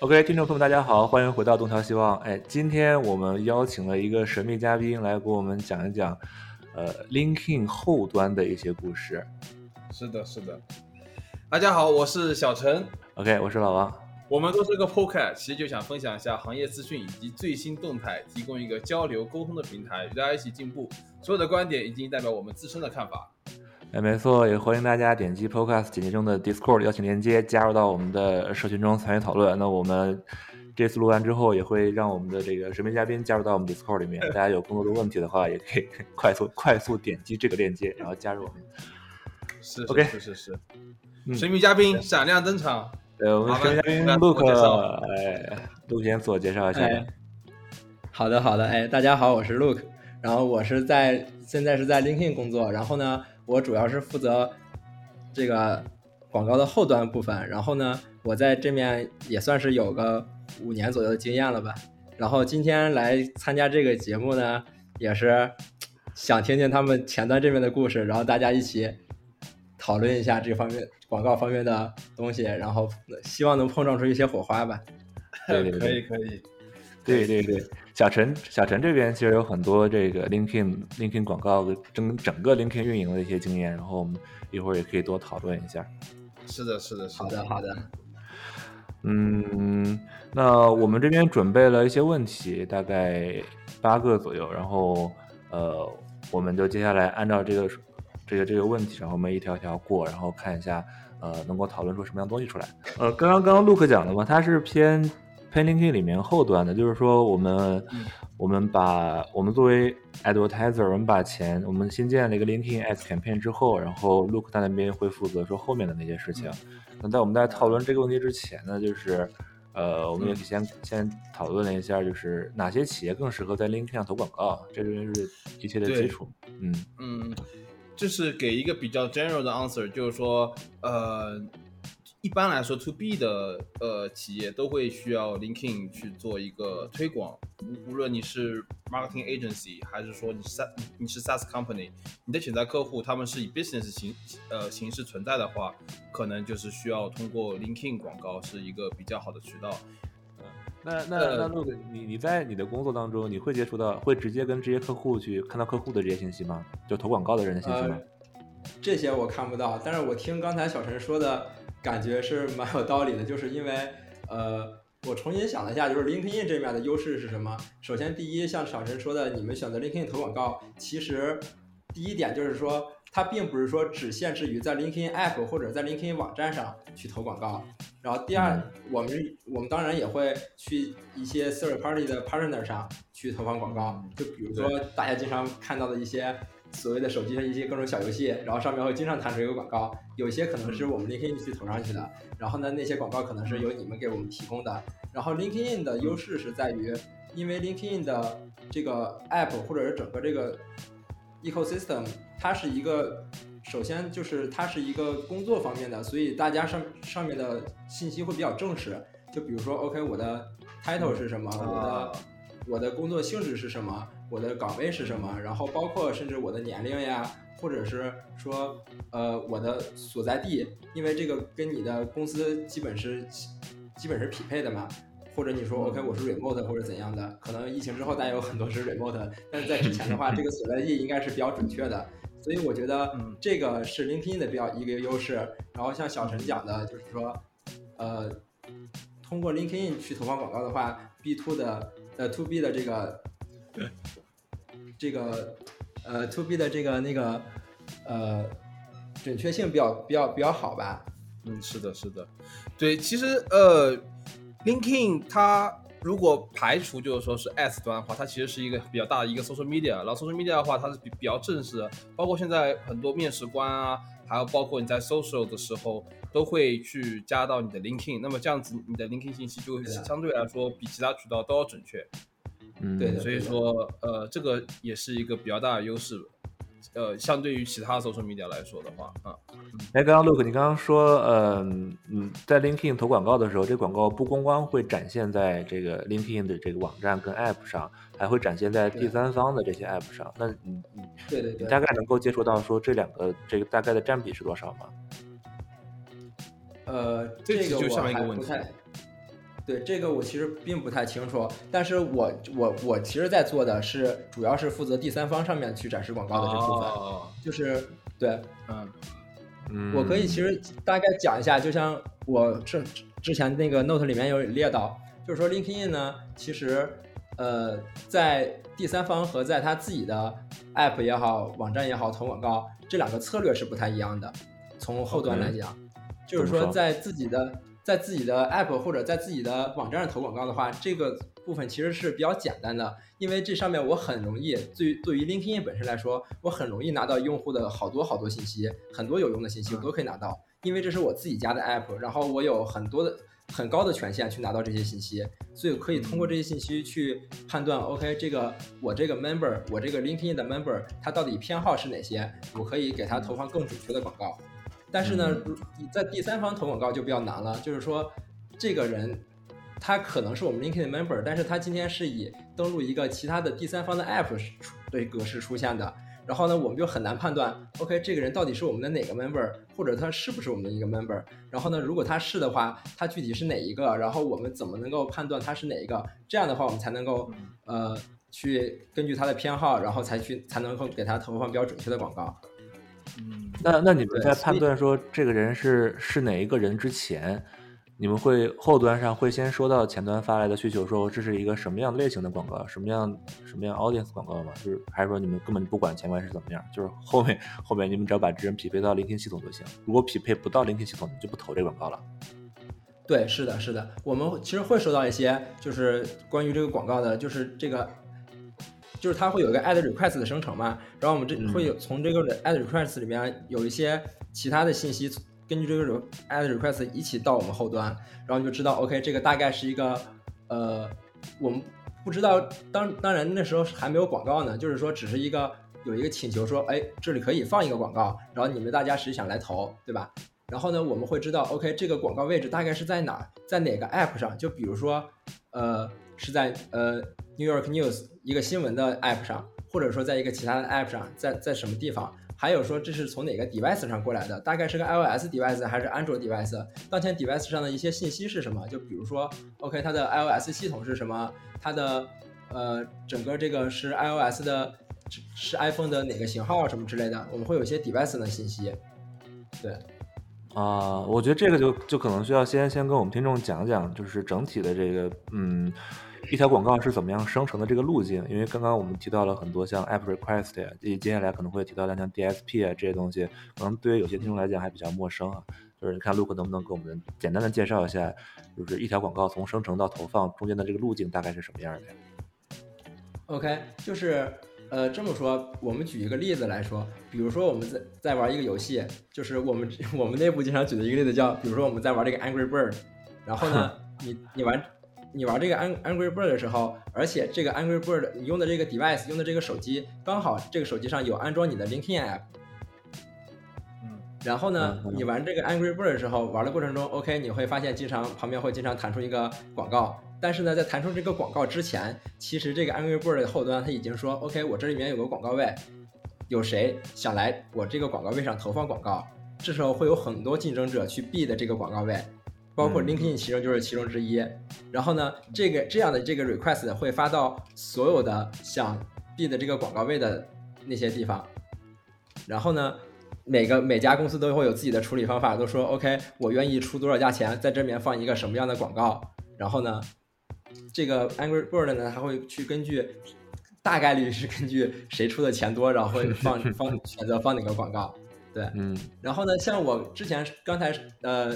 OK，听众朋友们，大家好，欢迎回到东条希望。哎，今天我们邀请了一个神秘嘉宾来给我们讲一讲，呃，LinkedIn 后端的一些故事。是的，是的。大家好，我是小陈。OK，我是老王。我们都是个 Podcast，其实就想分享一下行业资讯以及最新动态，提供一个交流沟通的平台，与大家一起进步。所有的观点已经代表我们自身的看法。哎，没错，也欢迎大家点击 Podcast 简介中的 Discord 邀请链接，加入到我们的社群中参与讨论。那我们这次录完之后，也会让我们的这个神秘嘉宾加入到我们 Discord 里面。大家有更多的问题的话，也可以 快速快速点击这个链接，然后加入我们。是，OK，是是是。神秘嘉宾闪亮登场。呃，我们神秘嘉宾哎，Luke 先自我介绍一下。好的，好的，哎，大家好，我是 Luke，然后我是在现在是在 LinkedIn 工作，然后呢。我主要是负责这个广告的后端部分，然后呢，我在这面也算是有个五年左右的经验了吧。然后今天来参加这个节目呢，也是想听听他们前端这边的故事，然后大家一起讨论一下这方面广告方面的东西，然后希望能碰撞出一些火花吧。对对对，可以可以。对对对，小陈小陈这边其实有很多这个 LinkedIn LinkedIn 广告的整整个 LinkedIn 运营的一些经验，然后我们一会儿也可以多讨论一下。是的，是的，好的，好的。嗯，那我们这边准备了一些问题，大概八个左右，然后呃，我们就接下来按照这个这个这个问题，然后我们一条条过，然后看一下呃能够讨论出什么样东西出来。呃，刚刚刚刚 Luke 讲的嘛，他是偏。LinkedIn 里面后端的，就是说我们我们把我们作为 advertiser，我们把钱，我们新建了一个 LinkedIn Ads campaign 之后，然后 Look 他那边会负责说后面的那些事情。那在我们在讨论这个问题之前呢，就是呃，我们也先先讨论了一下，就是哪些企业更适合在 LinkedIn 上投广告，这就是一切的基础。嗯嗯，这是给一个比较 general 的 answer，就是说呃。一般来说，to B 的呃企业都会需要 LinkedIn 去做一个推广。无无论你是 marketing agency，还是说你是 SaaS 你是 SaaS company，你的潜在客户他们是以 business 形呃形式存在的话，可能就是需要通过 LinkedIn 广告是一个比较好的渠道。嗯，那那那陆哥，你你在你的工作当中，你会接触到会直接跟这些客户去看到客户的这些信息吗？就投广告的人的信息吗？这些我看不到，但是我听刚才小陈说的。感觉是蛮有道理的，就是因为，呃，我重新想了一下，就是 LinkedIn 这面的优势是什么？首先，第一，像小陈说的，你们选择 LinkedIn 投广告，其实第一点就是说，它并不是说只限制于在 LinkedIn App 或者在 LinkedIn 网站上去投广告。然后，第二，我们我们当然也会去一些 third party 的 partner 上去投放广告，就比如说大家经常看到的一些。所谓的手机上一些各种小游戏，然后上面会经常弹出一个广告，有些可能是我们 LinkedIn 去投上去的，然后呢，那些广告可能是由你们给我们提供的。然后 LinkedIn 的优势是在于，因为 LinkedIn 的这个 App 或者是整个这个 ecosystem，它是一个，首先就是它是一个工作方面的，所以大家上上面的信息会比较正式。就比如说，OK，我的 title 是什么？我的我的工作性质是什么？我的岗位是什么？然后包括甚至我的年龄呀，或者是说，呃，我的所在地，因为这个跟你的公司基本是基本是匹配的嘛。或者你说 OK，我是 remote 或者怎样的？可能疫情之后大家有很多是 remote，但是在之前的话，这个所在地应该是比较准确的。所以我觉得这个是 LinkedIn 的比较一个优势。然后像小陈讲的，就是说，呃，通过 LinkedIn 去投放广告的话，B to 的呃 to B 的这个。对 这个呃，to B 的这个那个呃，准确性比较比较比较好吧？嗯，是的，是的，对，其实呃，LinkedIn 它如果排除就是说是 S 端的话，它其实是一个比较大的一个 social media。然后 social media 的话，它是比比较正式的，包括现在很多面试官啊，还有包括你在 social 的时候，都会去加到你的 LinkedIn。那么这样子，你的 LinkedIn 信息就相对来说比其他渠道都要准确。嗯，对，所以说，呃，这个也是一个比较大的优势，呃，相对于其他 social media 来说的话，啊，哎，刚刚 Look，你刚刚说，嗯嗯，在 LinkedIn 投广告的时候，这广告不光光会展现在这个 LinkedIn 的这个网站跟 App 上，还会展现在第三方的这些 App 上。那你你对对对，你大概能够接触到说这两个这个大概的占比是多少吗？呃，这个就下面一个问题。对这个我其实并不太清楚，但是我我我其实在做的是主要是负责第三方上面去展示广告的这部分，哦，就是对嗯嗯，我可以其实大概讲一下，就像我之之前那个 note 里面有列到，就是说 LinkedIn 呢，其实呃在第三方和在他自己的 app 也好，网站也好投广告，这两个策略是不太一样的。从后端来讲，就是说在自己的在自己的 app 或者在自己的网站上投广告的话，这个部分其实是比较简单的，因为这上面我很容易，对于对于 LinkedIn 本身来说，我很容易拿到用户的好多好多信息，很多有用的信息我都可以拿到，因为这是我自己家的 app，然后我有很多的很高的权限去拿到这些信息，所以可以通过这些信息去判断，OK，这个我这个 member，我这个 LinkedIn 的 member，他到底偏好是哪些，我可以给他投放更准确的广告。但是呢，如在第三方投广告就比较难了，就是说这个人他可能是我们 LinkedIn 的 member，但是他今天是以登录一个其他的第三方的 app 出的格式出现的。然后呢，我们就很难判断，OK，这个人到底是我们的哪个 member，或者他是不是我们的一个 member。然后呢，如果他是的话，他具体是哪一个？然后我们怎么能够判断他是哪一个？这样的话，我们才能够呃去根据他的偏好，然后才去才能够给他投放比较准确的广告。嗯，那那你们在判断说这个人是是哪一个人之前，你们会后端上会先收到前端发来的需求，说这是一个什么样类型的广告，什么样什么样 audience 广告吗？就是还是说你们根本不管前端是怎么样，就是后面后面你们只要把这人匹配到 LinkedIn 系统就行。如果匹配不到 LinkedIn 系统，你就不投这个广告了。对，是的，是的，我们其实会收到一些就是关于这个广告的，就是这个，就是它会有一个 add request 的生成嘛，然后我们这嗯会有从这个 add request 里面有一些其他的信息，根据这个 add request 一起到我们后端，然后就知道 OK 这个大概是一个呃，我们不知道，当当然那时候还没有广告呢，就是说只是一个有一个请求说，哎，这里可以放一个广告，然后你们大家谁想来投，对吧？然后呢，我们会知道，OK，这个广告位置大概是在哪儿，在哪个 App 上？就比如说，呃，是在呃 New York News 一个新闻的 App 上，或者说在一个其他的 App 上，在在什么地方？还有说这是从哪个 device 上过来的？大概是个 iOS device 还是安卓 device？当前 device 上的一些信息是什么？就比如说，OK，它的 iOS 系统是什么？它的呃整个这个是 iOS 的，是 iPhone 的哪个型号什么之类的？我们会有一些 device 的信息。对。啊、我觉得这个就就可能需要先先跟我们听众讲讲，就是整体的这个嗯，一条广告是怎么样生成的这个路径。因为刚刚我们提到了很多像 app request 呀，接接下来可能会提到的像 DSP 啊这些东西，可能对于有些听众来讲还比较陌生啊。就是你看 Luke 能不能给我们简单的介绍一下，就是一条广告从生成到投放中间的这个路径大概是什么样的呀？OK，就是呃这么说，我们举一个例子来说，比如说我们在在玩一个游戏，就是我们 我们内部经常举的一个例子叫，比如说我们在玩这个 Angry Bird，然后呢，你你玩你玩这个 Ang Angry Bird 的时候，而且这个 Angry Bird 你用的这个 device 用的这个手机，刚好这个手机上有安装你的 LinkedIn app。嗯然后呢你玩这个 Angry Bird 的时候，玩的过程中，OK，你会发现经常旁边会经常弹出一个广告，但是呢，在弹出这个广告之前，其实这个 Angry Bird 的后端它已经说，OK，我这里面有个广告位，有谁想来我这个广告位上投放广告？这时候会有很多竞争者去 bid 这个广告位，包括嗯 LinkedIn 其中就是其中之一。然后呢，这个这样的这个 request 会发到所有的想 bid 这个广告位的那些地方，然后呢，每个每家公司都会有自己的处理方法，都说 OK，我愿意出多少价钱，在这里面放一个什么样的广告。然后呢，这个 Angry Bird 呢，它会去根据大概率是根据谁出的钱多，然后会 放放选择放哪个广告。对，嗯然后呢，像我之前刚才呃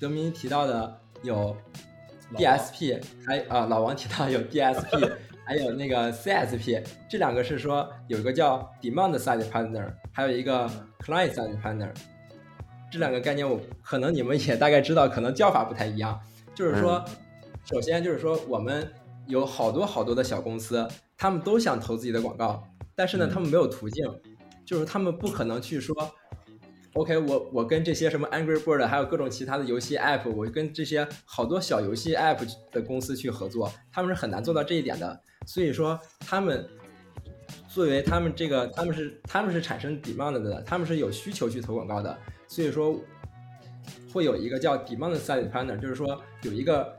德明提到的有 DSP，还啊、老王提到有 DSP，还有那个 CSP，这两个是说有一个叫 Demand Side Partner，还有一个 Client Side Partner。这两个概念我可能你们也大概知道，可能叫法不太一样。就是说，首先就是说我们有好多好多的小公司，他们都想投自己的广告，但是呢，嗯。他们没有途径，就是他们不可能去说，OK，我我跟这些什么 Angry Bird，还有各种其他的游戏 App，我跟这些好多小游戏 App 的公司去合作，他们是很难做到这一点的。所以说，他们作为他们这个，他们是他们是产生 demand 的，他们是有需求去投广告的。所以说，会有一个叫 demand side partner，就是说有一个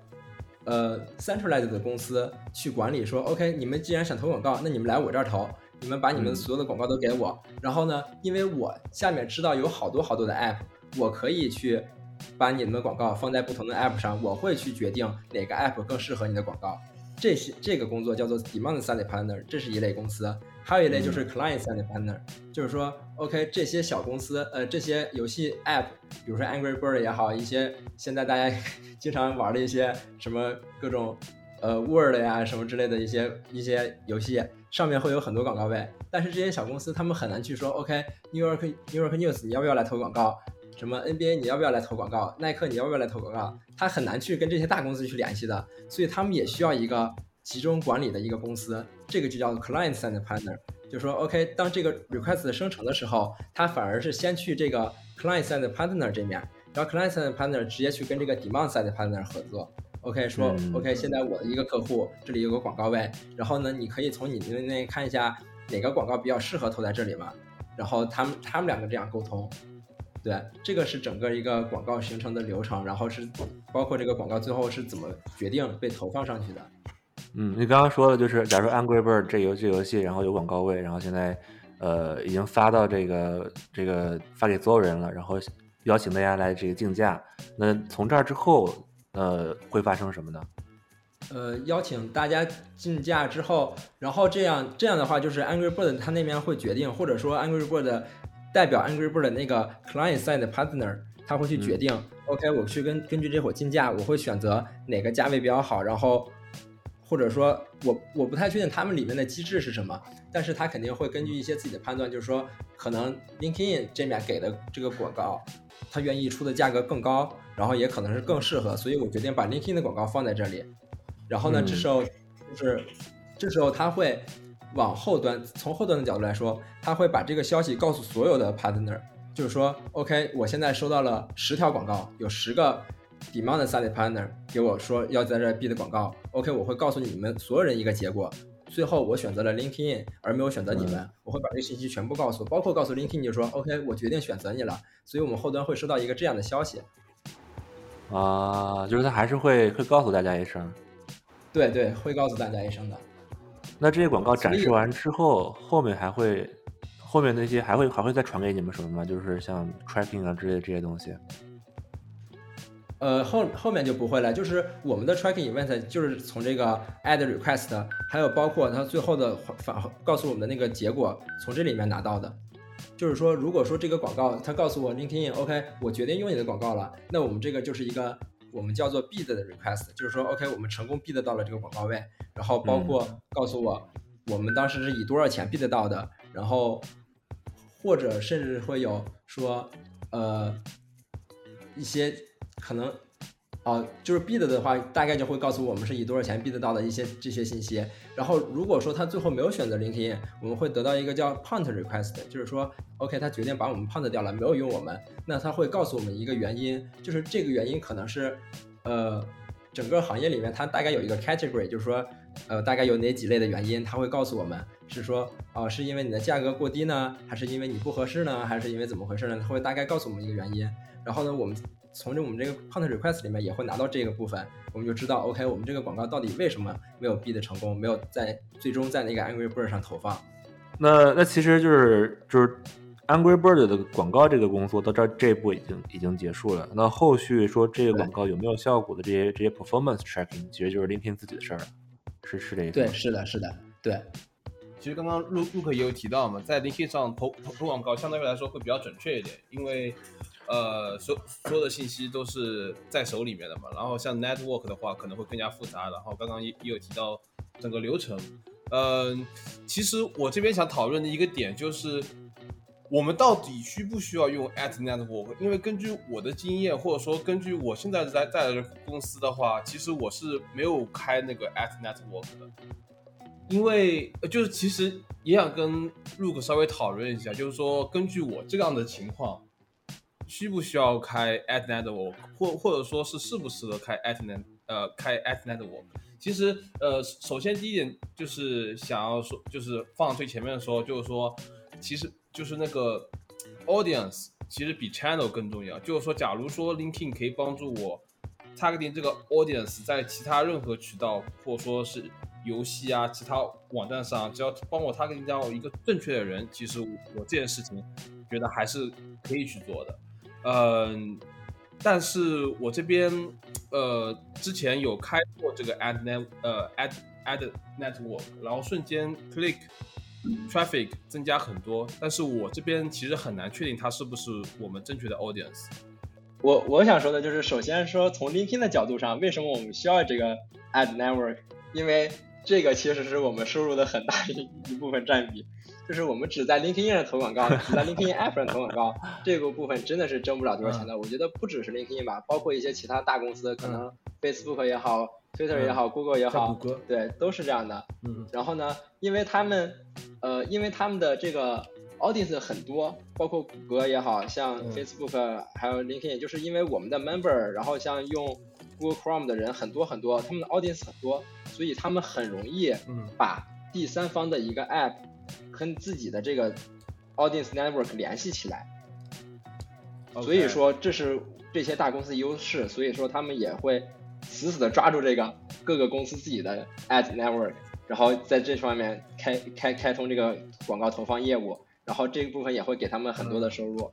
呃 centralized 的公司去管理，说 OK，你们既然想投广告，那你们来我这儿投，你们把你们嗯所有的广告都给我，然后呢，因为我下面知道有好多好多的 app，我可以去把你们的广告放在不同的 app 上，我会去决定哪个 app 更适合你的广告。这些这个工作叫做 demand side partner，这是一类公司。还有一类就是 client side partner，、就是说，OK，这些小公司，呃，这些游戏 app，比如说 Angry Bird 也好，一些现在大家经常玩的一些什么各种呃 Word 呀什么之类的一些一些游戏，上面会有很多广告位，但是这些小公司他们很难去说，OK，New York New York News 你要不要来投广告？什么 NBA 你要不要来投广告？耐克你要不要来投广告？他很难去跟这些大公司去联系的，所以他们也需要一个集中管理的一个公司，这个就叫做 client side partner。就说 OK，当这个 request 生成的时候，它反而是先去这个 client side partner 这面，然后 client side partner 直接去跟这个 demand side partner 合作。OK，说、嗯 OK，现在我的一个客户这里有个广告位，然后呢，你可以从你那那看一下哪个广告比较适合投在这里嘛，然后他们他们两个这样沟通。对，这个是整个一个广告形成的流程，然后是包括这个广告最后是怎么决定被投放上去的。嗯，你刚刚说的就是，假如说 Angry Bird 这游这游戏，然后有广告位，然后现在呃已经发到这个这个发给所有人了，然后邀请大家来这个竞价。那从这儿之后，呃，会发生什么呢？呃，邀请大家竞价之后，然后这样这样的话，就是 Angry Bird 他那边会决定，或者说 Angry Bird 代表 Angry Bird 的那个 client side partner，他会去决定、o k 我去根根据这伙竞价，我会选择哪个价位比较好，然后或者说我我不太确定他们里面的机制是什么，但是他肯定会根据一些自己的判断，就是说可能 LinkedIn 这面给的这个广告，他愿意出的价格更高，然后也可能是更适合，所以我决定把 LinkedIn 的广告放在这里。然后呢，嗯这时候就是这时候他会往后端，从后端的角度来说，他会把这个消息告诉所有的 partner，就是说，OK，我现在收到了十条广告，有十个 demand side partner 给我说要在这儿 bid 的广告，OK，我会告诉你们所有人一个结果。最后我选择了 LinkedIn，而没有选择你们，我会把这个信息全部告诉，包括告诉 LinkedIn，就说 OK，我决定选择你了，所以我们后端会收到一个这样的消息。啊，就是他还是会会告诉大家一声。对对，会告诉大家一声的。那这些广告展示完之后，后面还会后面那些还会还会再传给你们什么吗？就是像 tracking 啊之类的这些东西。呃，后后面就不会了，就是我们的 tracking event 就是从这个 add request，还有包括它最后的反告诉我们的那个结果，从这里面拿到的。就是说，如果说这个广告它告诉我 LinkedIn，OK，、我决定用你的广告了，那我们这个就是一个我们叫做 bid 的 request，就是说 OK，我们成功 bid 到了这个广告位，然后包括告诉我我们当时是以多少钱 bid 到的，然后或者甚至会有说呃一些可能哦、就是 bid 的话，大概就会告诉我们是以多少钱 bid 到的一些这些信息。然后如果说他最后没有选择 LinkedIn，我们会得到一个叫 punt request，就是说 OK，他决定把我们 punt 掉了，没有用我们，那他会告诉我们一个原因，就是这个原因可能是呃整个行业里面它大概有一个 category，就是说呃大概有哪几类的原因，他会告诉我们是说哦、是因为你的价格过低呢，还是因为你不合适呢，还是因为怎么回事呢？他会大概告诉我们一个原因。然后呢，我们从这我们这个 pont request 里面也会拿到这个部分，我们就知道 OK，我们这个广告到底为什么没有 bid 成功，没有在最终在那个 Angry Bird 上投放。那那其实就是就是 Angry Bird 的广告这个工作到这儿这一步已经已经结束了。那后续说这个广告有没有效果的这些这些 performance tracking，其实就是 LinkedIn 自己的事儿了，是是这个意思对，是的，是的，对，其实刚刚陆陆克也有提到嘛，在 LinkedIn 上投投投广告相对来说会比较准确一点，因为呃所所有的信息都是在手里面的嘛。然后像 Network 的话可能会更加复杂。然后刚刚也也有提到整个流程。嗯、其实我这边想讨论的一个点就是，我们到底需不需要用 at network？因为根据我的经验，或者说根据我现在在在的公司的话，其实我是没有开那个 at network 的。因为呃就是其实也想跟 Luke 稍微讨论一下，就是说根据我这样的情况，需不需要开 at network，或或者说是适不适合开 at net 呃开 at network？其实呃，首先第一点就是想要说，就是放最前面的时候，就是说，其实就是那个 audience 其实比 channel 更重要。就是说，假如说 l i n k i n 可以帮助我 targeting 这个 audience 在其他任何渠道或者说是游戏啊其他网站上，只要帮我 targeting 到一个正确的人，其实我这件事情觉得还是可以去做的。嗯，但是我这边呃之前有开过这个 ad net 呃 ad ad network，然后瞬间 click traffic 增加很多，但是我这边其实很难确定它是不是我们正确的 audience。我我想说的就是，首先说从 LinkedIn 的角度上，为什么我们需要这个 ad network？因为这个其实是我们收入的很大一一部分占比。就是我们只在 LinkedIn 上投广告，只在 LinkedIn App 上投广告，这个部分真的是挣不了多少钱的。我觉得不只是 LinkedIn 吧，包括一些其他大公司，可能 Facebook 也好，Twitter 也好，Google 也好，对，都是这样的。嗯。然后呢，因为他们，呃，因为他们的这个 audience 很多，包括谷歌也好像 Facebook 还有 LinkedIn，就是因为我们的 member，然后像用 Google Chrome 的人很多很多，他们的 audience 很多，所以他们很容易把第三方的一个 app。跟自己的这个 audience network 联系起来，所以说这是这些大公司优势，所以说他们也会死死的抓住这个各个公司自己的 ad network，然后在这方面开开开通这个广告投放业务，然后这一部分也会给他们很多的收入。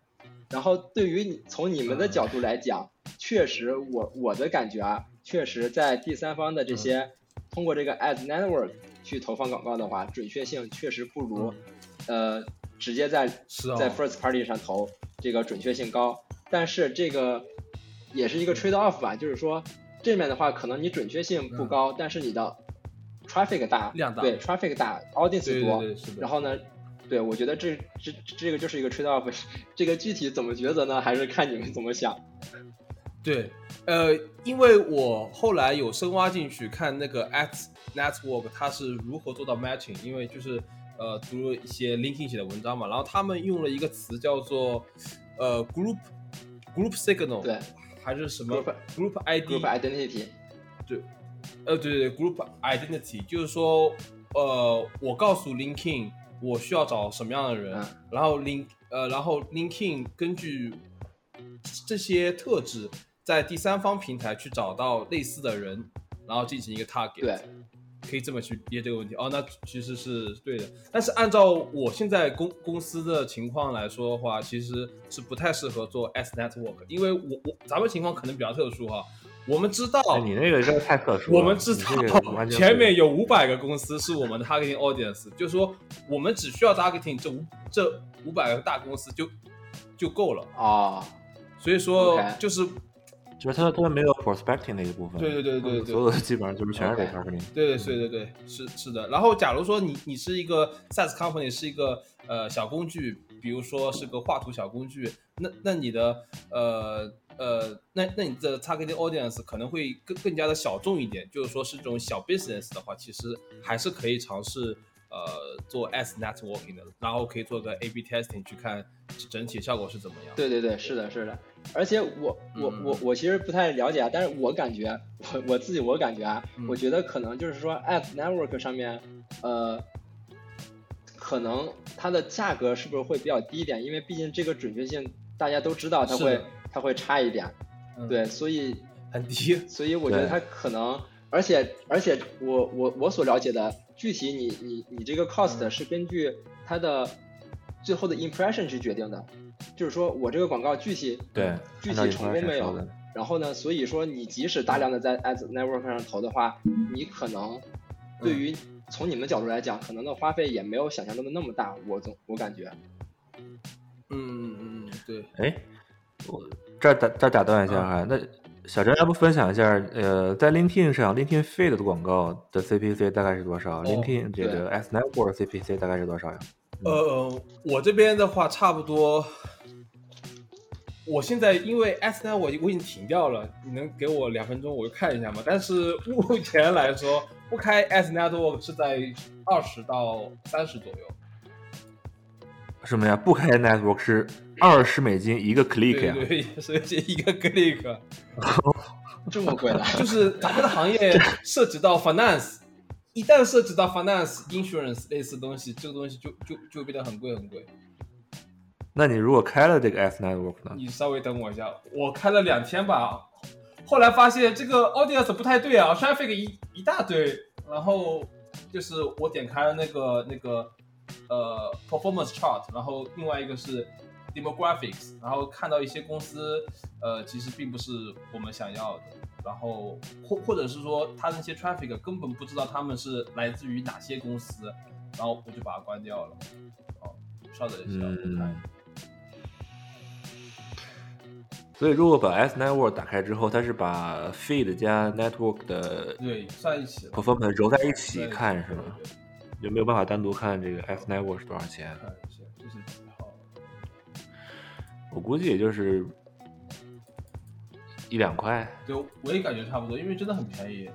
然后对于你从你们的角度来讲，确实我我的感觉啊，确实在第三方的这些通过这个 ad network。去投放广告的话，准确性确实不如，呃，直接在在 first party 上投这个准确性高。但是这个也是一个 trade off 吧，就是说这面的话，可能你准确性不高，但是你的 traffic 大，量大，对 traffic 大，audience 多。然后呢，对我觉得这这这个就是一个 trade off。这个具体怎么抉择呢？还是看你们怎么想。对，呃，因为我后来有深挖进去看那个 at network 它是如何做到 matching，因为就是呃读了一些 LinkedIn 写的文章嘛，然后他们用了一个词叫做呃 group group signal，对，还是什么 group ID group identity，对，呃对对对 group identity，就是说呃我告诉 LinkedIn 我需要找什么样的人，然后 Link 呃然后 LinkedIn 根据这些特质。在第三方平台去找到类似的人，然后进行一个 target，对，可以这么去接这个问题。哦，那其实是对的。但是按照我现在公公司的情况来说的话，其实是不太适合做 S network，因为我我咱们情况可能比较特殊哈。我们知道你那个真的太特殊。我们知道前面有五百个公司是我们的 targeting audience，就是说我们只需要 targeting 这五这五百个大公司就就够了啊。所以说就是。就是它它没有 prospecting 那一部分，对对对对对，所有的基本上就是全是 targeting。对对对对对，是是的。然后假如说你你是一个 SaaS company，是一个呃小工具，比如说是个画图小工具，那那你的呃呃那那你的 targeting audience 可能会更更加的小众一点。就是说是这种小 business 的话，其实还是可以尝试。呃，做 S networking 的，然后可以做个 A/B testing 去看整体效果是怎么样。对对对，是的，是的。而且我我我我其实不太了解啊，但是我感觉我我自己我感觉啊，我觉得可能就是说 S network 上面，呃，可能它的价格是不是会比较低一点？因为毕竟这个准确性大家都知道它会它会差一点，对，所以很低。所以我觉得它可能，而且而且我我我所了解的。具体你你你这个 cost 是根据它的最后的 impression 去决定的，就是说我这个广告具体对具体成功没有，然后呢，所以说你即使大量的在 ads network 上投的话，你可能对于从你们角度来讲，可能的花费也没有想象中的那么大，我总我感觉。嗯嗯嗯，对。哎，我这儿打这儿打断一下哈，那。小张，要不分享一下？呃，在 LinkedIn 上，LinkedIn Feed 的广告的 CPC 大概是多少？LinkedIn 这个 S Network CPC 大概是多少呀？呃，我这边的话，差不多。我现在因为 S Network 我我已经停掉了，你能给我两分钟，我就看一下吗？但是目前来说，不开 S Network 是在二十到三十左右。什么呀？不开 Network 是？二十美金一个 click 呀，对，是一个 click，这么贵的，就是咱们的行业 涉及到 finance，一旦涉及到 finance insurance 类似东西，这个东西就就就变得很贵很贵。那你如果开了这个 S network 呢？你稍微等我一下，我开了两天吧，后来发现这个 audience 不太对啊，traffic 一一大堆，然后就是我点开了那个那个呃 performance chart，然后另外一个是 demographics，然后看到一些公司呃其实并不是我们想要的，然后或或者是说他那些 traffic 根本不知道他们是来自于哪些公司，然后我就把它关掉了。哦，稍等一下，我看一下。所以如果把 S network 打开之后，它是把 feed 加 network 的对算一起了 performance 揉在一起对看是吗？对对就没有办法单独看这个 S network 是多少钱？我估计也就是一两块。对，我也感觉差不多，因为真的很便宜，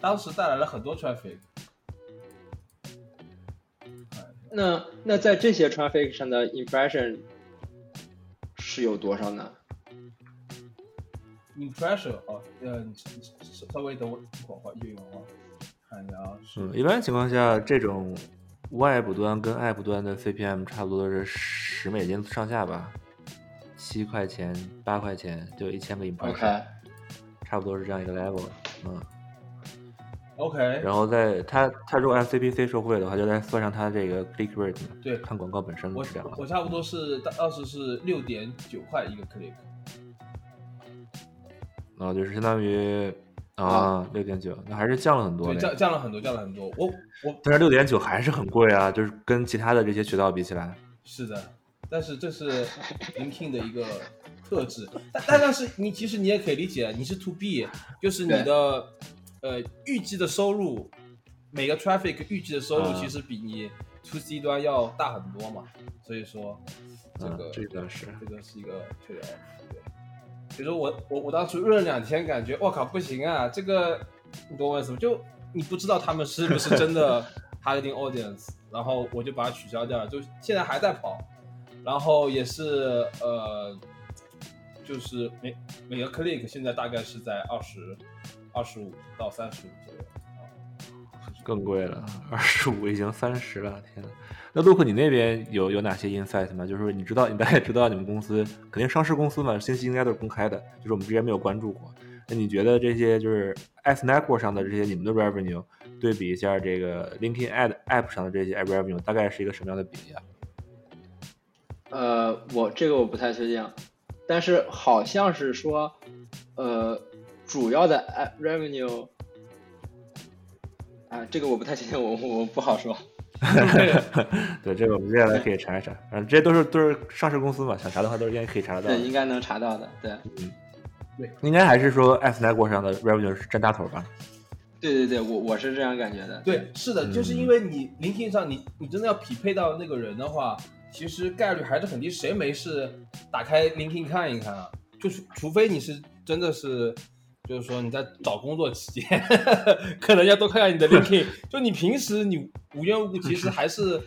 当时带来了很多 traffic。那那在这些 traffic 上的 impression 是有多少呢？impression 哦，呃，你你稍稍微等我一会儿话，一会儿，看一下啊，是嗯，一般情况下，这种 Web 端跟 App 端的 CPM 差不多是十美金上下吧，七块钱、八块钱就一千个 impression，、差不多是这样一个 level。嗯，OK，然后在它它如果按 CPC 收费的话，就再算上它这个 click rate，对看广告本身的我。我差不多是当当时是六点九块一个 click，然后就是相当于啊六点九，那还是降了很多对，降降了很多，降了很多。我我但是六点九还是很贵啊，就是跟其他的这些渠道比起来。是的，但是这是 LinkedIn 的一个特质。但但但是你其实你也可以理解，你是 To B，就是你的呃预计的收入，每个 traffic 预计的收入啊其实比你 To C 端要大很多嘛。所以说这嗯个、这个是这个是一个 off。对，比如说我我我当时润了两天，感觉我靠不行啊，这个你懂我意思吗？就你不知道他们是不是真的 targeting audience，然后我就把它取消掉了，就现在还在跑，然后也是呃，就是每每个 click 现在大概是在二十二十五到三十五左右啊，更贵了，二十五已经三十了，天呐。那陆克，你那边有有哪些 insight 吗？就是说你知道，你大概知道你们公司肯定上市公司嘛，信息应该都是公开的，就是我们之前没有关注过。那你觉得这些就是 S network 上的这些你们的 revenue 对比一下这个 LinkedIn Ad app 上的这些 revenue，大概是一个什么样的比例啊？呃，我这个我不太确定，但是好像是说，呃，主要的 revenue，啊，这个我不太确定，我我不好说。对，这个我们接下来可以查一查。反正这些都是都是上市公司嘛，想查的话都是应该可以查得到的对，。应该能查到的。对，嗯，对应该还是说 S network 上的 revenue 是占大头吧？对对对，我我是这样感觉的。对，是的，就是因为你 LinkedIn 上你你真的要匹配到那个人的话，其实概率还是很低。谁没事打开 LinkedIn 看一看啊？就是除非你是真的是，就是说你在找工作期间，可能要多看看你的 LinkedIn。就你平时你无缘无故，其实还是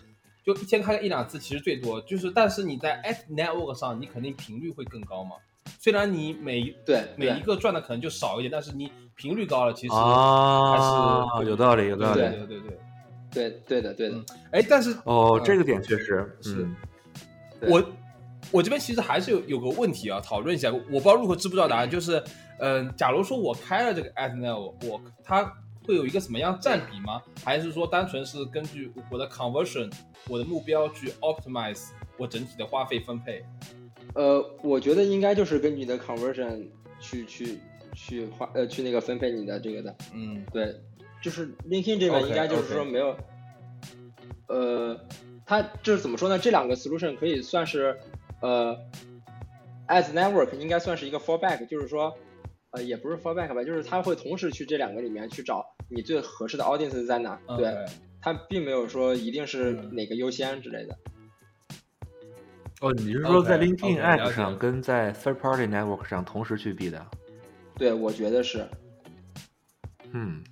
就一天看一两次，其实最多就是，但是你在 App Network 上，你肯定频率会更高嘛。虽然你每对每一个赚的可能就少一点，但是你频率高了，其实啊还是有道理，有道理。对对对对。对对的对的嗯，哎，但是哦，嗯这个点确实是我我这边其实还是有有个问题啊，讨论一下。我不知道如何知不知道答案，就是，嗯、假如说我开了这个 ad n o 我它会有一个什么样占比吗？还是说单纯是根据我的 conversion，我的目标去 optimize 我整体的花费分配？呃，我觉得应该就是根据你的 conversion 去去去花呃去那个分配你的这个的。嗯对，就是 LinkedIn 这边应该就是说没有呃，它就是怎么说呢？这两个 solution 可以算是呃，as network 应该算是一个 fallback，就是说呃也不是 fallback 吧，就是它会同时去这两个里面去找你最合适的 audience 在哪。对它并没有说一定是嗯哪个优先之类的。哦，你是说在 LinkedIn App 上跟在 Third Party Network 上同时去比的？对，我觉得是。嗯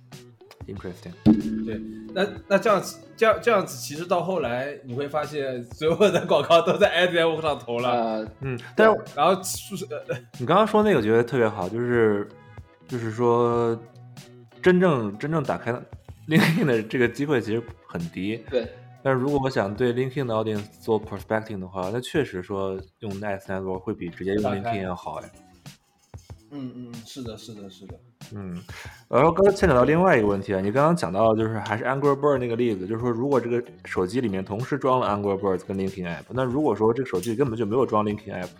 ，interesting。对，那那这样子这样这样子，其实到后来你会发现，所有的广告都在 ad network 上投了，呃，嗯，但是然后是呃你刚刚说那个，我觉得特别好，就是就是说，真正真正打开 LinkedIn 的这个机会其实很低。对，但是如果我想对 LinkedIn 的 audience 做 prospecting 的话，那确实说用 Nice Network 会比直接用 LinkedIn 要好哎。嗯嗯，是的，是的，是的。嗯，然后刚才牵扯到另外一个问题啊，你刚刚讲到就是还是 Angry Bird 那个例子，就是说如果这个手机里面同时装了 Angry Birds 跟 Linking App，那如果说这个手机根本就没有装 Linking App，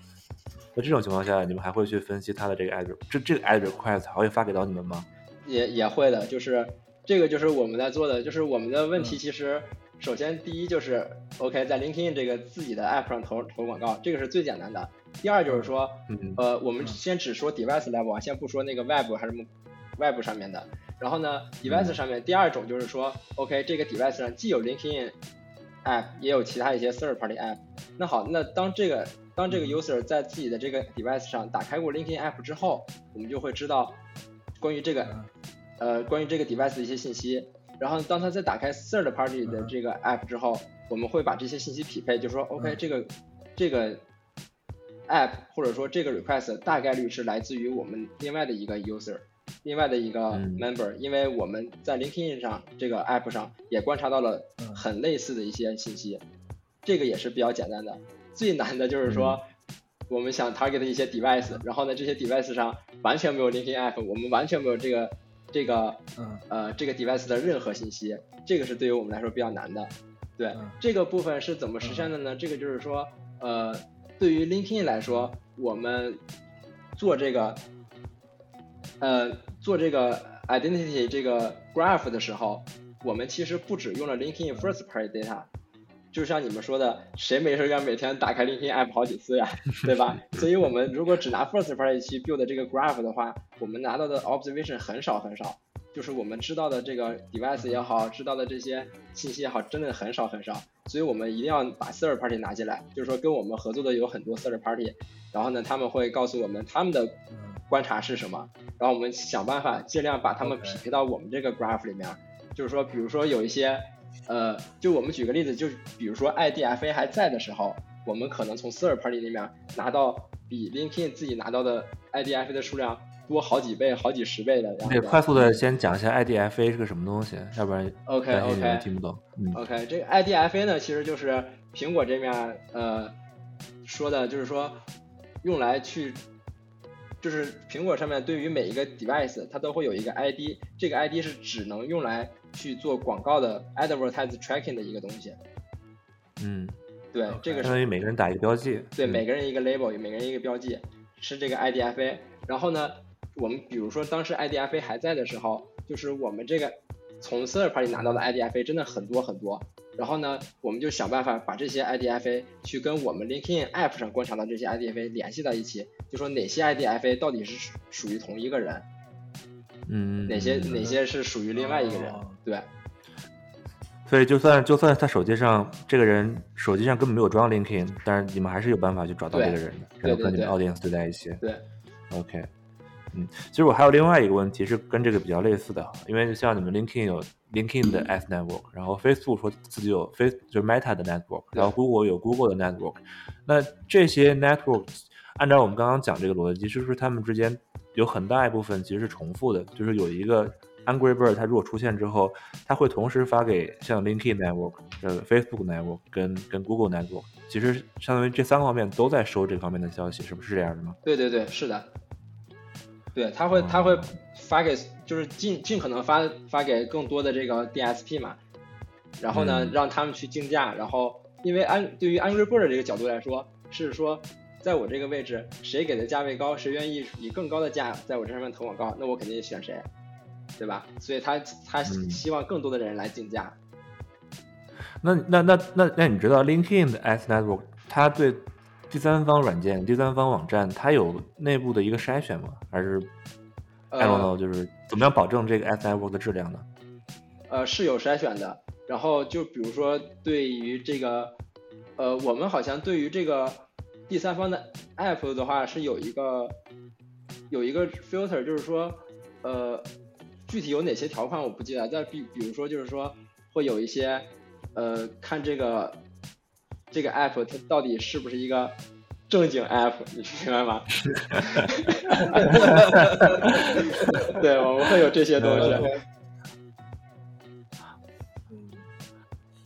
那这种情况下，你们还会去分析它的这个 ad 这这个 ad request 还会发给到你们吗？也也会的，就是这个就是我们在做的，就是我们的问题其实首先第一就是 OK 在 LinkedIn 这个自己的 app 上投投广告，这个是最简单的。第二就是说，嗯呃，我们先只说 device level 啊，先不说那个 web 还是 web 上面的。然后呢，device 上面第二种就是说，OK 这个 device 上既有 LinkedIn app，也有其他一些 third party app。那好，那当这个当这个 user 在自己的这个 device 上打开过 LinkedIn app 之后，我们就会知道关于这个呃关于这个 device 的一些信息。然后当他再打开 third party 的这个 app 之后，我们会把这些信息匹配，就说 OK 这个这个 app 或者说这个 request 大概率是来自于我们另外的一个 user，另外的一个嗯 member，、因为我们在 LinkedIn 上这个 app 上也观察到了嗯很类似的一些信息，这个也是比较简单的。最难的就是说，我们想 target 一些 device，然后呢这些 device 上完全没有 LinkedIn app，我们完全没有这个这个嗯呃这个 device 的任何信息，这个是对于我们来说比较难的。对嗯这个部分是怎么实现的呢？这个就是说，呃，对于 LinkedIn 来说，我们做这个，呃，做这个 identity 这个 graph 的时候，我们其实不只用了 LinkedIn first party data，就像你们说的，谁没事干每天打开 LinkedIn app 好几次呀，对吧？所以我们如果只拿 first party 去 build 这个 graph 的话，我们拿到的 observation 很少很少。就是我们知道的这个 device 也好，知道的这些信息也好，真的很少很少，所以我们一定要把 third party 拿进来。就是说，跟我们合作的有很多 third party，然后呢，他们会告诉我们他们的观察是什么，然后我们想办法尽量把他们匹配到我们这个 graph 里面。就是说，比如说有一些，呃，就我们举个例子，就比如说 IDFA 还在的时候，我们可能从 third party 里面拿到比 LinkedIn 自己拿到的 IDFA 的数量多好几倍、好几十倍的。然后得快速的先讲一下 IDFA 是个什么东西，要不然 OK OK 听不懂。嗯 OK，这个 IDFA 呢，其实就是苹果这面呃说的，就是说用来去，就是苹果上面对于每一个 device，它都会有一个 ID，这个 ID 是只能用来去做广告的 advertise tracking 的一个东西。嗯，对这个相当于每个人打一个标记。对嗯每个人一个 label，每个人一个标记，是这个 IDFA。然后呢，我们比如说当时 IDFA 还在的时候，就是我们这个从 third party 拿到的 IDFA 真的很多很多。然后呢，我们就想办法把这些 IDFA 去跟我们 LinkedIn App 上观察到这些 IDFA 联系在一起，就说哪些 IDFA 到底是属属于同一个人，嗯，哪些嗯哪些是属于另外一个人哦。对所以就算就算他手机上这个人手机上根本没有装 LinkedIn，但是你们还是有办法去找到这个人的，对然后跟你们 audience 对在一起。对 OK，嗯，其实我还有另外一个问题是跟这个比较类似的，因为像你们 LinkedIn 有 LinkedIn 的 S network，然后 Facebook 说自己有 Face 就是 Meta 的 network，然后 Google 有 Google 的 network，那这些 network 按照我们刚刚讲这个逻辑，是不是他们之间有很大一部分其实是重复的？就是有一个 Angry Bird 它如果出现之后，它会同时发给像 LinkedIn network、呃 Facebook network 跟跟 Google network，其实相当于这三个方面都在收这方面的消息，是不是这样的吗？对对对，是的。对，他会他会发给，就是尽尽可能发发给更多的这个 DSP 嘛，然后呢，嗯让他们去竞价，然后因为安对于 Angry Bird 这个角度来说，是说在我这个位置，谁给的价位高，谁愿意以更高的价在我这上面投广告，那我肯定选谁，对吧？所以他他嗯希望更多的人来竞价。那那那那那你知道 LinkedIn 的 Ads Network 它对第三方软件、第三方网站它有内部的一个筛选吗？还是 I don't know，就是怎么样保证这个 Ads Network 的质量呢？呃，是有筛选的。然后就比如说，对于这个，呃，我们好像对于这个第三方的 app 的话，是有一个有一个 filter，就是说，呃，具体有哪些条款我不记得。但比比如说，就是说会有一些，呃，看这个这个 app 它到底是不是一个正经 app，你明白吗？对，我们会有这些东西。嗯，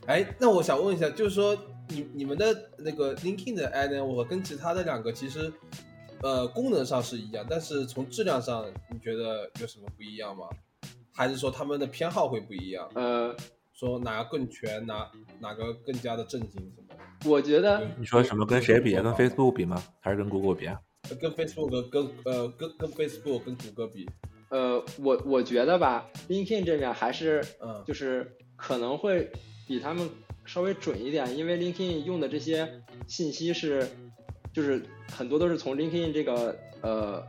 哎，那我想问一下，就是说你你们的那个 LinkedIn 的 ad network 跟其他的两个其实呃功能上是一样，但是从质量上你觉得有什么不一样吗？还是说他们的偏好会不一样？呃，说哪个更全，哪哪个更加的正经什么的？我觉得你说什么跟谁比啊？跟 Facebook 比吗？还是跟 Google 比啊？跟 Facebook 跟呃跟跟 Facebook 跟谷歌比，呃，我我觉得吧，LinkedIn 这边还是嗯就是可能会比他们稍微准一点，因为 LinkedIn 用的这些信息是，就是很多都是从 LinkedIn 这个呃，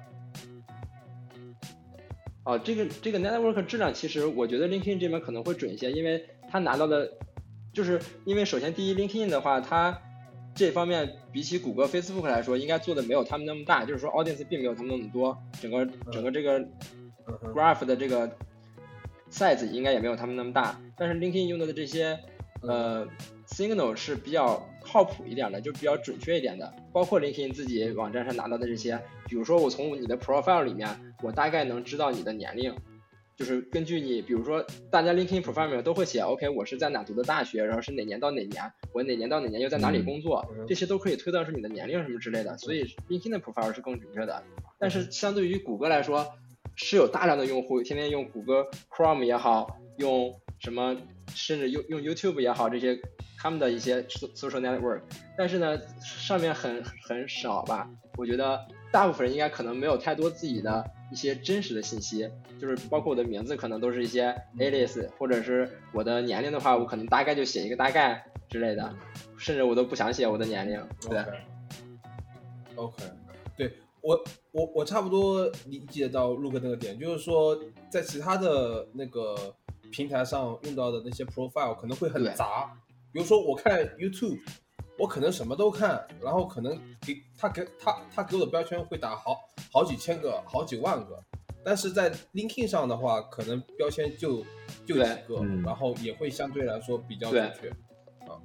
哦，这个这个 network 质量，其实我觉得 LinkedIn 这边可能会准一些，因为他拿到的，就是因为首先第一，LinkedIn 的话，它这方面比起谷歌、Facebook 来说，应该做的没有他们那么大，就是说 audience 并没有他们那么多，整个整个这个 graph 的这个 size 应该也没有他们那么大，但是 LinkedIn 用到的这些呃 signal 是比较靠谱一点的，就比较准确一点的。包括 LinkedIn 自己网站上拿到的这些，比如说我从你的 profile 里面，我大概能知道你的年龄，就是根据你，比如说大家 LinkedIn profile 都会写，OK，我是在哪读的大学，然后是哪年到哪年，我哪年到哪年又在哪里工作，嗯这些都可以推断出你的年龄什么之类的，所以 LinkedIn 的 profile 是更准确的。但是相对于谷歌来说，是有大量的用户天天用谷歌 Chrome 也好，用什么甚至用用 YouTube 也好，这些他们的一些 social network，但是呢，上面很很少吧。我觉得大部分人应该可能没有太多自己的一些真实的信息，就是包括我的名字可能都是一些 alias，或者是我的年龄的话，我可能大概就写一个大概之类的，甚至我都不想写我的年龄。对，OK，对我我我差不多理解到陆哥那个点，就是说在其他的那个平台上用到的那些 profile 可能会很杂，比如说我看 YouTube，我可能什么都看，然后可能给他给他他给我的标签会打好好几千个、好几万个，但是在 LinkedIn 上的话，可能标签就就几对个，嗯然后也会相对来说比较准确。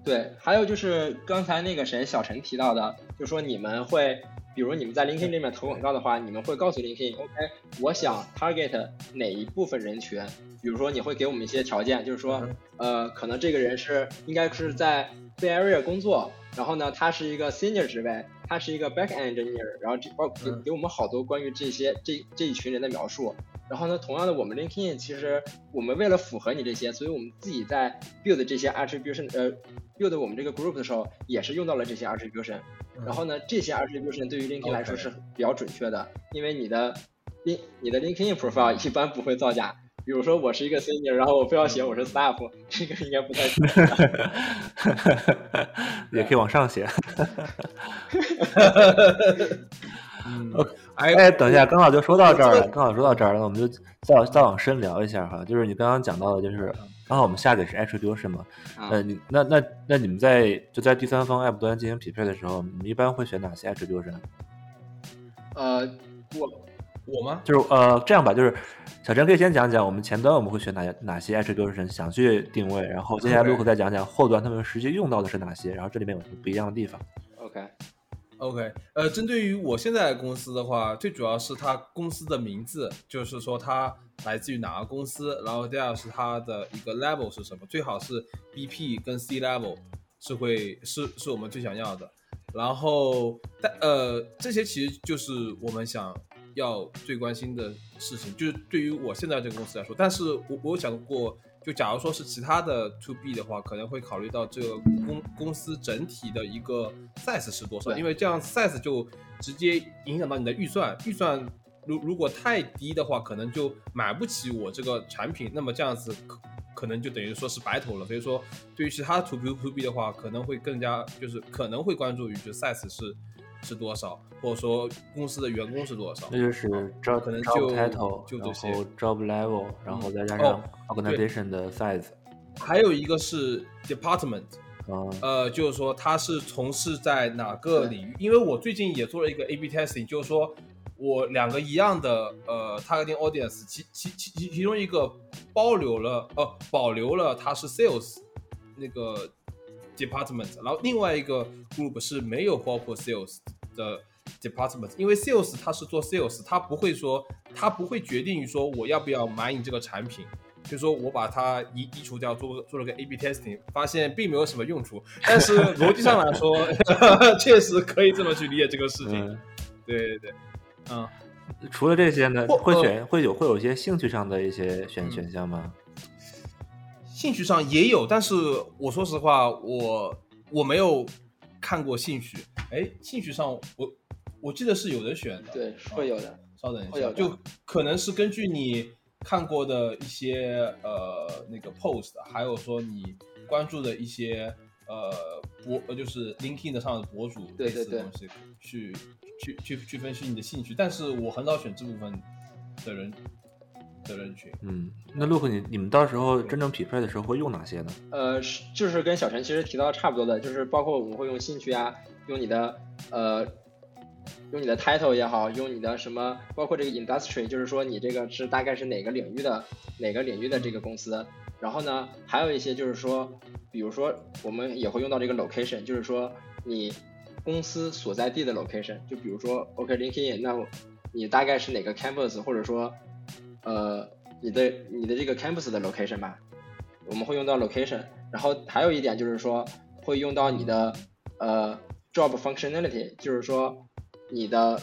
对，还有就是刚才那个谁小陈提到的，就说你们会，比如你们在 LinkedIn 里面投广告的话，你们会告诉 LinkedIn，OK，、我想 target 哪一部分人群，比如说你会给我们一些条件，就是说嗯，呃，可能这个人是应该是在 Bay Area 工作，然后呢，他是一个 senior 职位，他是一个 back end engineer，然后这包给嗯给我们好多关于这些这这一群人的描述。然后呢，同样的，我们 LinkedIn 其实我们为了符合你这些，所以我们自己在 build 这些 attribution，呃，build 我们这个 group 的时候，也是用到了这些 attribution。然后呢，这些 attribution 对于 LinkedIn 来说是比较准确的，因为你的 lin 你的 LinkedIn profile 一般不会造假。比如说我是一个 senior，然后我非要写我是 staff，这个应该不太准确。也可以往上写。哎哎，等一下，刚好就说到这儿了，刚好说到这儿了，那我们就再再往深聊一下哈。就是你刚刚讲到的，就是刚好我们下的是 attribution 嘛，啊呃，你那那那你们在就在第三方 app 端进行匹配的时候，你们一般会选哪些 attribution？呃，我我吗？就是呃这样吧，就是小陈可以先讲讲我们前端我们会选哪哪些 attribution 想去定位，然后接下来 OK Luke 再讲讲后端他们实际用到的是哪些，然后这里面有什么不一样的地方。OK，OK，呃，针对于我现在的公司的话，最主要是它公司的名字，就是说它来自于哪个公司，然后第二是它的一个 level 是什么，最好是 BP 跟 C level 是会是是我们最想要的。然后，但呃，这些其实就是我们想要最关心的事情，就是对于我现在这个公司来说。但是我我有想过，就假如说是其他的 to B 的话，可能会考虑到这个公公司整体的一个 size 是多少，因为这样 size 就直接影响到你的预算，预算如如果太低的话，可能就买不起我这个产品，那么这样子可可能就等于说是白投了。所以说，对于其他 to B to B 的话，可能会更加就是可能会关注于就 size 是是多少，或者说公司的员工是多少。那就是 job 可能就 title，就这些 job level，然后再加哦上 organization 的 size。还有一个是 department，嗯呃，就是说他是从事在哪个领域？因为我最近也做了一个 A/B testing，就是说我两个一样的呃 targeting audience，其其其其其中一个保留了呃保留了它是 sales 那个 department，然后另外一个 group 是没有包括 sales 的 department，因为 sales 它是做 sales，它不会说它不会决定于说我要不要买你这个产品。就是说我把它移移除掉，做做了个 A/B testing，发现并没有什么用处。但是逻辑上来说，确实可以这么去理解这个事情。嗯，对对对，嗯，除了这些呢，会选会有会有一些兴趣上的一些选嗯选项吗？兴趣上也有，但是我说实话，我我没有看过兴趣。哎，兴趣上我我记得是有的选的。对，会有的。稍等一下，会有的就可能是根据你看过的一些呃那个 post，还有说你关注的一些呃博呃就是 LinkedIn 上的博主对对对类似的东西去去去去分析你的兴趣，但是我很少选这部分的人的人群。嗯，那 Look 你你们到时候真正匹配的时候会用哪些呢？呃，是就是跟小陈其实提到的差不多的，就是包括我们会用兴趣啊，用你的呃，用你的 title 也好，用你的什么，包括这个 industry，就是说你这个是大概是哪个领域的哪个领域的这个公司。然后呢，还有一些就是说，比如说我们也会用到这个 location，就是说你公司所在地的 location，就比如说 OK LinkedIn，那你大概是哪个 campus，或者说呃你的你的这个 campus 的 location 吧，我们会用到 location。然后还有一点就是说会用到你的呃 job functionality，就是说你的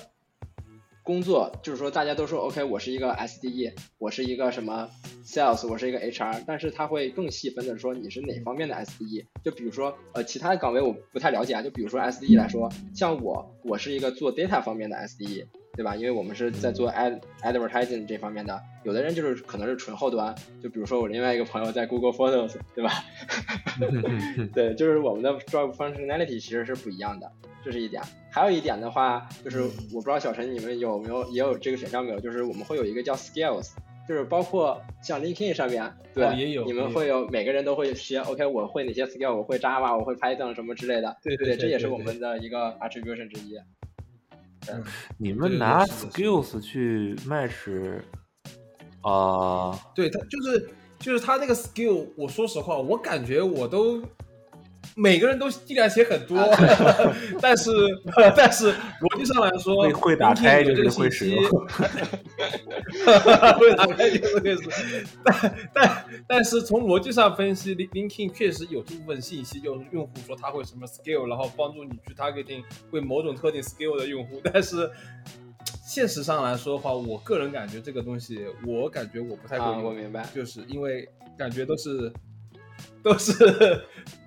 工作，就是说大家都说 OK，我是一个 SDE，我是一个什么 sales，我是一个 HR，但是他会更细分的说你是哪方面的 SDE。就比如说呃其他的岗位我不太了解啊，就比如说 SDE 来说，像我我是一个做 data 方面的 SDE。对吧？因为我们是在做 ad advertising 这方面的，有的人就是可能是纯后端，就比如说我另外一个朋友在 Google Photos，对吧？对，就是我们的 job functionality 其实是不一样的，这是一点。还有一点的话，就是我不知道小陈你们有没有也有这个选项没有？就是我们会有一个叫 skills，就是包括像 LinkedIn 上面，对，哦也有你们会有每个人都会写 OK，我会哪些 skill，我会 Java，我会 Python 什么之类的。对，对对对这也是我们的一个 attribution 之一。你们拿 skills 去 match 啊、对他就是就是他那个 skill，我说实话，我感觉我都每个人都尽量写很多，但是 但是逻辑上来说，会会打开会使信息用，会打开就是会使，但但但是从逻辑上分析，Lin- LinkedIn 确实有这部分信息，就是用户说他会什么 skill，然后帮助你去 targeting 会某种特定 skill 的用户，但是。现实上来说的话，我个人感觉这个东西，我感觉我不太会啊，用。我明白。就是因为感觉都是都是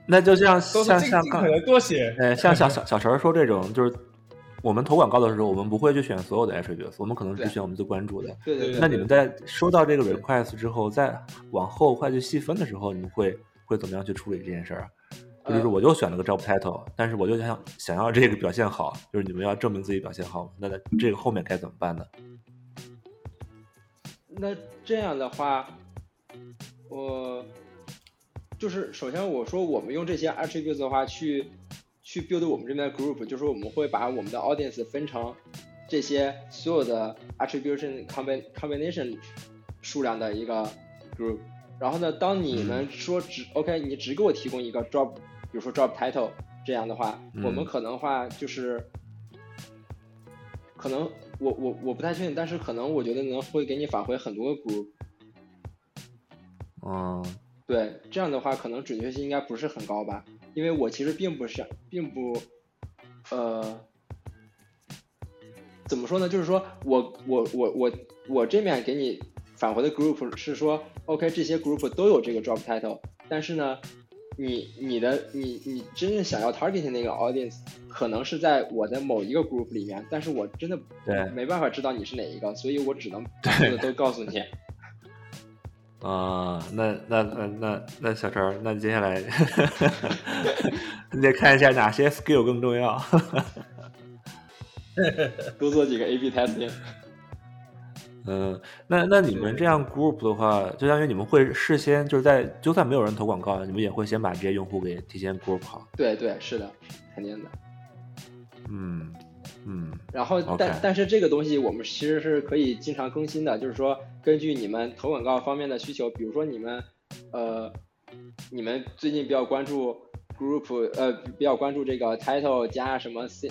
那就像像像刚多写。呃像小小小陈儿说这种，就是我们投广告的时候，我们不会去选所有的 attributes，我们可能只选我们最关注的。对对对，那你们在收到这个 request 之后，再往后快去细分的时候，你们会会怎么样去处理这件事儿啊？就是呃我就选了个 job title，但是我就想想要这个表现好，就是你们要证明自己表现好，那这个后面该怎么办呢？那这样的话，我就是首先我说我们用这些 attributes 的话去去 build 我们这边的 group，就是我们会把我们的 audience 分成这些所有的 attribution combin combination 数量的一个 group。然后呢，当你们说只 OK，你只给我提供一个 job，比如说 job title 这样的话，我们嗯可能话就是可能我我我不太确定，但是可能我觉得能会给你返回很多个 group。嗯，对，这样的话可能准确性应该不是很高吧，因为我其实并不是，并不，呃，怎么说呢？就是说我我我我我这面给你返回的 group 是说，OK，这些 group 都有这个 job title，但是呢，你你的你你真正想要 target 那个 audience 可能是在我的某一个 group 里面，但是我真的对没办法知道你是哪一个，所以我只能都告诉你。啊、那那那那那小陈，那接下来你得看一下哪些 skill 更重要。多做几个 A/B testing。嗯，那那你们这样 group 的话，就相当于你们会事先就是在就算没有人投广告，你们也会先把这些用户给提前 group 好。对对，是的，肯定的。嗯嗯然后但但是这个东西我们其实是可以经常更新的，就是说根据你们投广告方面的需求，比如说你们呃你们最近比较关注 group 呃比较关注这个 title 加什么 C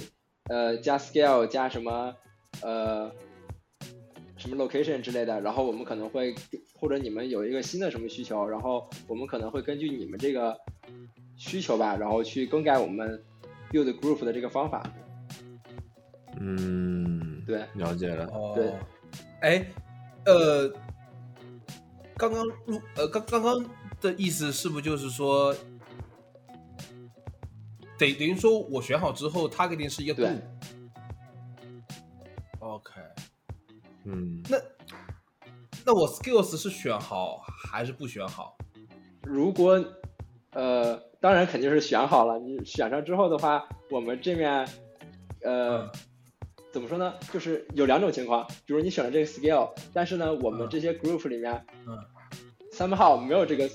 呃加 scale 加什么呃什么 location 之类的，然后我们可能会或者你们有一个新的什么需求，然后我们可能会根据你们这个需求吧，然后去更改我们 build group 的这个方法。嗯，对，了解了。哦对，哎，呃，刚刚入呃刚刚刚的意思是不是就是说，等等于说我选好之后，targeting 是一个度对？OK，嗯，那那我 skills 是选好还是不选好？如果呃，当然肯定是选好了。你选上之后的话，我们这面呃嗯怎么说呢？就是有两种情况，比如你选了这个 scale，但是呢，我们嗯这些 group 里面嗯 somehow 没有这个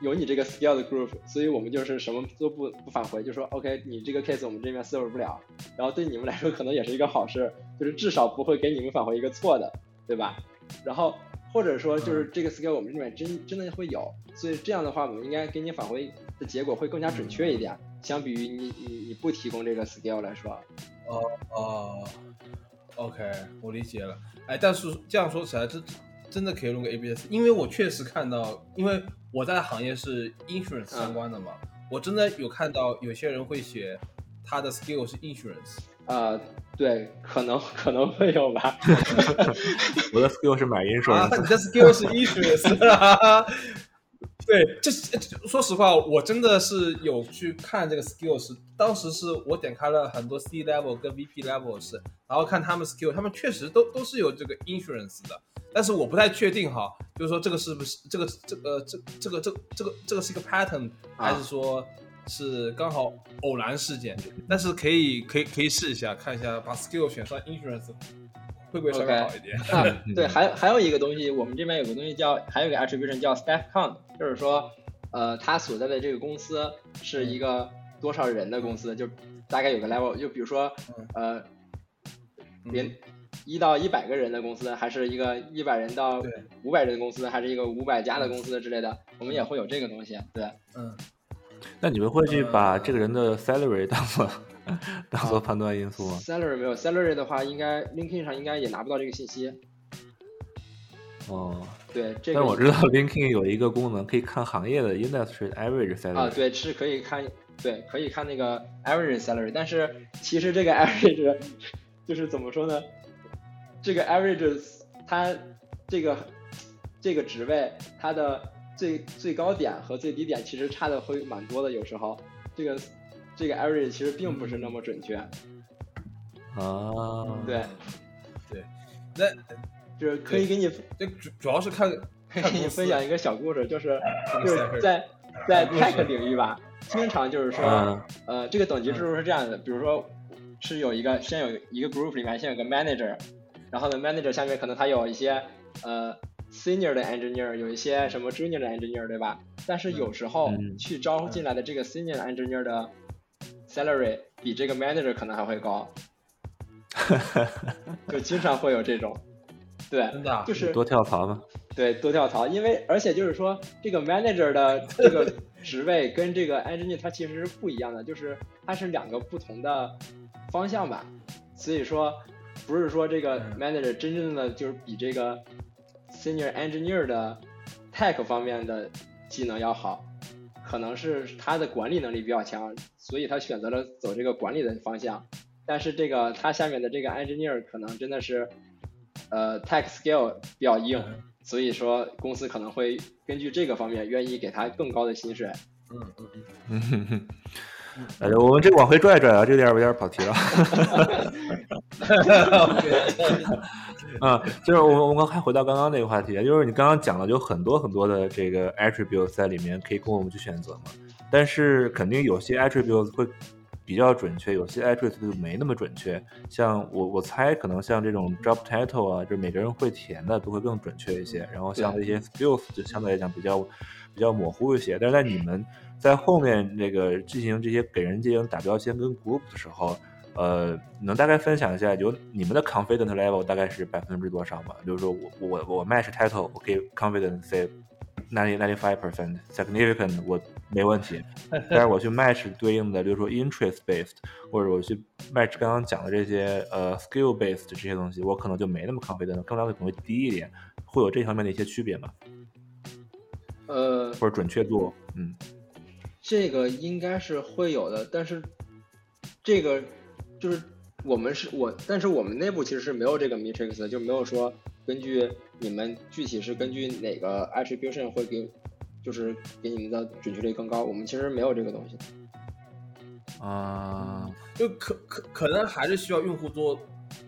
有你这个 scale 的 group，所以我们就是什么都不不返回，就说 OK，你这个 case 我们这边 serve 不了，然后对你们来说可能也是一个好事，就是至少不会给你们返回一个错的，对吧？然后或者说就是这个 scale 我们这边真真的会有，所以这样的话我们应该给你返回的结果会更加准确一点，相比于你你你不提供这个 scale 来说。哦哦，OK，我理解了。哎，但是这样说起来，真真的可以用个 ABS，因为我确实看到，因为我在的行业是 insurance 相关的嘛，我真的有看到有些人会写他的 skill 是 insurance。呃，对，可能 可能会有吧。我的 skill 是买 insurance，、啊，你的 skill 是 insurance 啊？对，这是说实话，我真的是有去看这个 skill 是，当时是我点开了很多 C level 跟 VP level 是，然后看他们 skill，他们确实都都是有这个 insurance 的，但是我不太确定哈，就是说这个是不是这个这个这这个这这个这个是一个 pattern，还是说是刚好偶然事件？但是可以可以可以试一下，看一下把 skill 选上 insurance 会不会稍微好一点？啊，对，还有还有一个东西，我们这边有个东西叫，还有一个 attribution 叫 staff count，就是说，呃，他所在的这个公司是一个多少人的公司，就大概有个 level，就比如说，呃，连一到一百个人的公司，还是一个一百人到五百人的公司，还是一个五百家的公司之类的，我们也会有这个东西。对，嗯。那你们会去把呃这个人的 salary 当做 当做判断因素吗？salary 没有 salary 的话，应该 LinkedIn 上应该也拿不到这个信息。哦，对，这个但是我知道 LinkedIn 有一个功能可以看行业的 industry average salary。啊，对，是可以看，对，可以看那个 average salary，但是其实这个 average 就是怎么说呢？这个 average 它这个这个职位它的最最高点和最低点其实差的会蛮多的，有时候这个这个 average 其实并不是那么准确。啊，对，对，那就是可以给你这主主要是看 可以给你分享一个小故事，就是就是在在 tech 领域吧，经常就是说，嗯呃，这个等级制度是这样的，比如说是有一个先有一个 group 里面先有个 manager，然后呢 manager 下面可能他有一些呃 senior 的 engineer，有一些什么 junior 的 engineer，对吧？但是有时候嗯去招进来的这个 senior engineer 的 salary 比这个 manager 可能还会高，就经常会有这种，对，真的啊？就是多跳槽嘛。对，多跳槽，因为而且就是说，这个 manager 的 这个职位跟这个 engineer 它其实是不一样的，就是它是两个不同的方向吧。所以说，不是说这个嗯。manager 真正的就是比这个 senior engineer 的 tech 方面的技能要好，可能是他的管理能力比较强，所以他选择了走这个管理的方向。但是这个他下面的这个 engineer 可能真的是，呃，tech skill 比较硬，嗯所以说公司可能会根据这个方面愿意给他更高的薪水。嗯嗯嗯，嗯哼哼，呃，我们这个往回拽拽啊，这个点儿有点跑题了。啊，就是我们我们还回到刚刚那个话题，就是你刚刚讲了有很多很多的这个 attributes 在里面可以供我们去选择嘛，但是肯定有些 attributes 会比较准确，有些 attributes 就没那么准确。像我我猜可能像这种 job title 啊，就每个人会填的都会更准确一些，然后像这些 skills 就相对来讲比较比较模糊一些。但是在你们在后面那个进行这些给人进行打标签跟 group 的时候，呃，能大概分享一下，就你们的 confident level 大概是百分之多少吗？比如说我我我 match title，我可以 confident say ninety ninety five percent significant，我没问题。但是我去 match 对应的，比如说 interest based，或者我去 match 刚刚讲的这些呃 skill based 这些东西，我可能就没那么 confident，更加的可能会低一点，会有这方面的一些区别吗？呃，或者准确度？嗯这个应该是会有的，但是这个就是我们是我，但是我们内部其实是没有这个 matrix，的就没有说根据你们具体是根据哪个 attribution 会给，就是给你们的准确率更高。我们其实没有这个东西。啊，就可可可能还是需要用户多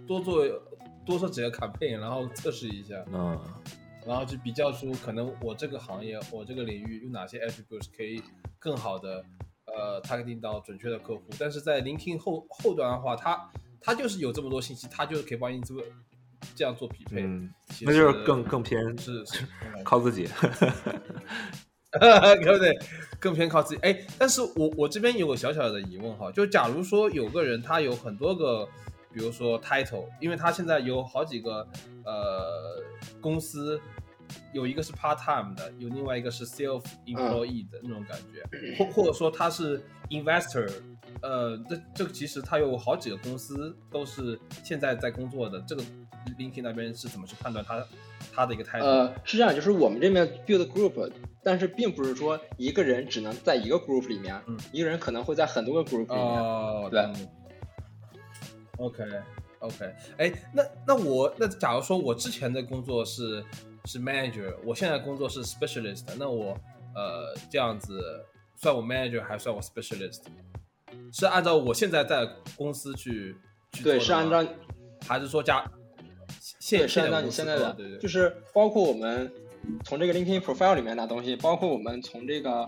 多做多做几个 campaign，然后测试一下，嗯，然后去比较出可能我这个行业我这个领域有哪些 attributes 可以更好的呃 targeting 到准确的客户。但是在 LinkedIn 后后端的话，它它就是有这么多信息，它就是可以帮你做这样做匹配。嗯，其那就是更更偏是是靠自己。对不对？更偏靠自己。哎，但是我我这边有个小小的疑问哈，就假如说有个人他有很多个，比如说 title，因为他现在有好几个呃公司，有一个是 part time 的，有另外一个是 self employee 的那种感觉，或或者说他是 investor，呃，这这个其实他有好几个公司都是现在在工作的，这个 LinkedIn 那边是怎么去判断他他的一个 title？呃，是这样，就是我们这边 build group，但是并不是说一个人只能在一个 group 里面，嗯一个人可能会在很多个 group 里面。哦，对嗯。OK OK，哎，那那我那假如说我之前的工作是是 manager，我现在工作是 specialist，那我呃这样子算我 manager 还算我 specialist？是按照我现在在公司去去对，做的吗是按照？还是说加现对，是按照你现在的，做对对。就是包括我们从这个 LinkedIn profile 里面拿东西，包括我们从这个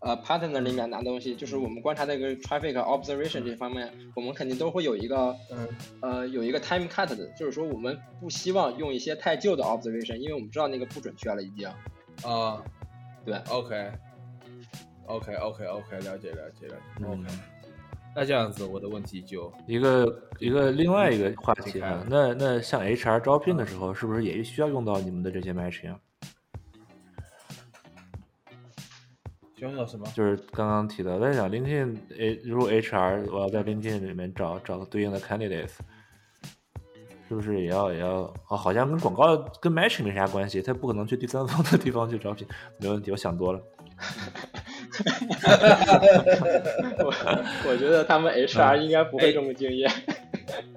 呃 partner 里面拿东西，就是我们观察那个 traffic observation 这方面，我们肯定都会有一个嗯。呃有一个 time cut 的，就是说我们不希望用一些太旧的 observation，因为我们知道那个不准确了已经。啊。对，OK。OK OK OK，了解了解了解，OK，嗯那这样子我的问题就一个一个另外一个话题啊，那那像 HR 招聘的时候，是不是也需要用到你们的这些 matching 就是刚刚提到，我在想 LinkedIn，诶，如果 HR 我要在 LinkedIn 里面找找对应的 candidates，是不是也要也要？哦，好像跟广告跟 matching 没啥关系，他不可能去第三方的地方去招聘。没问题，我想多了。我 我觉得他们 HR 应该不会这么敬业。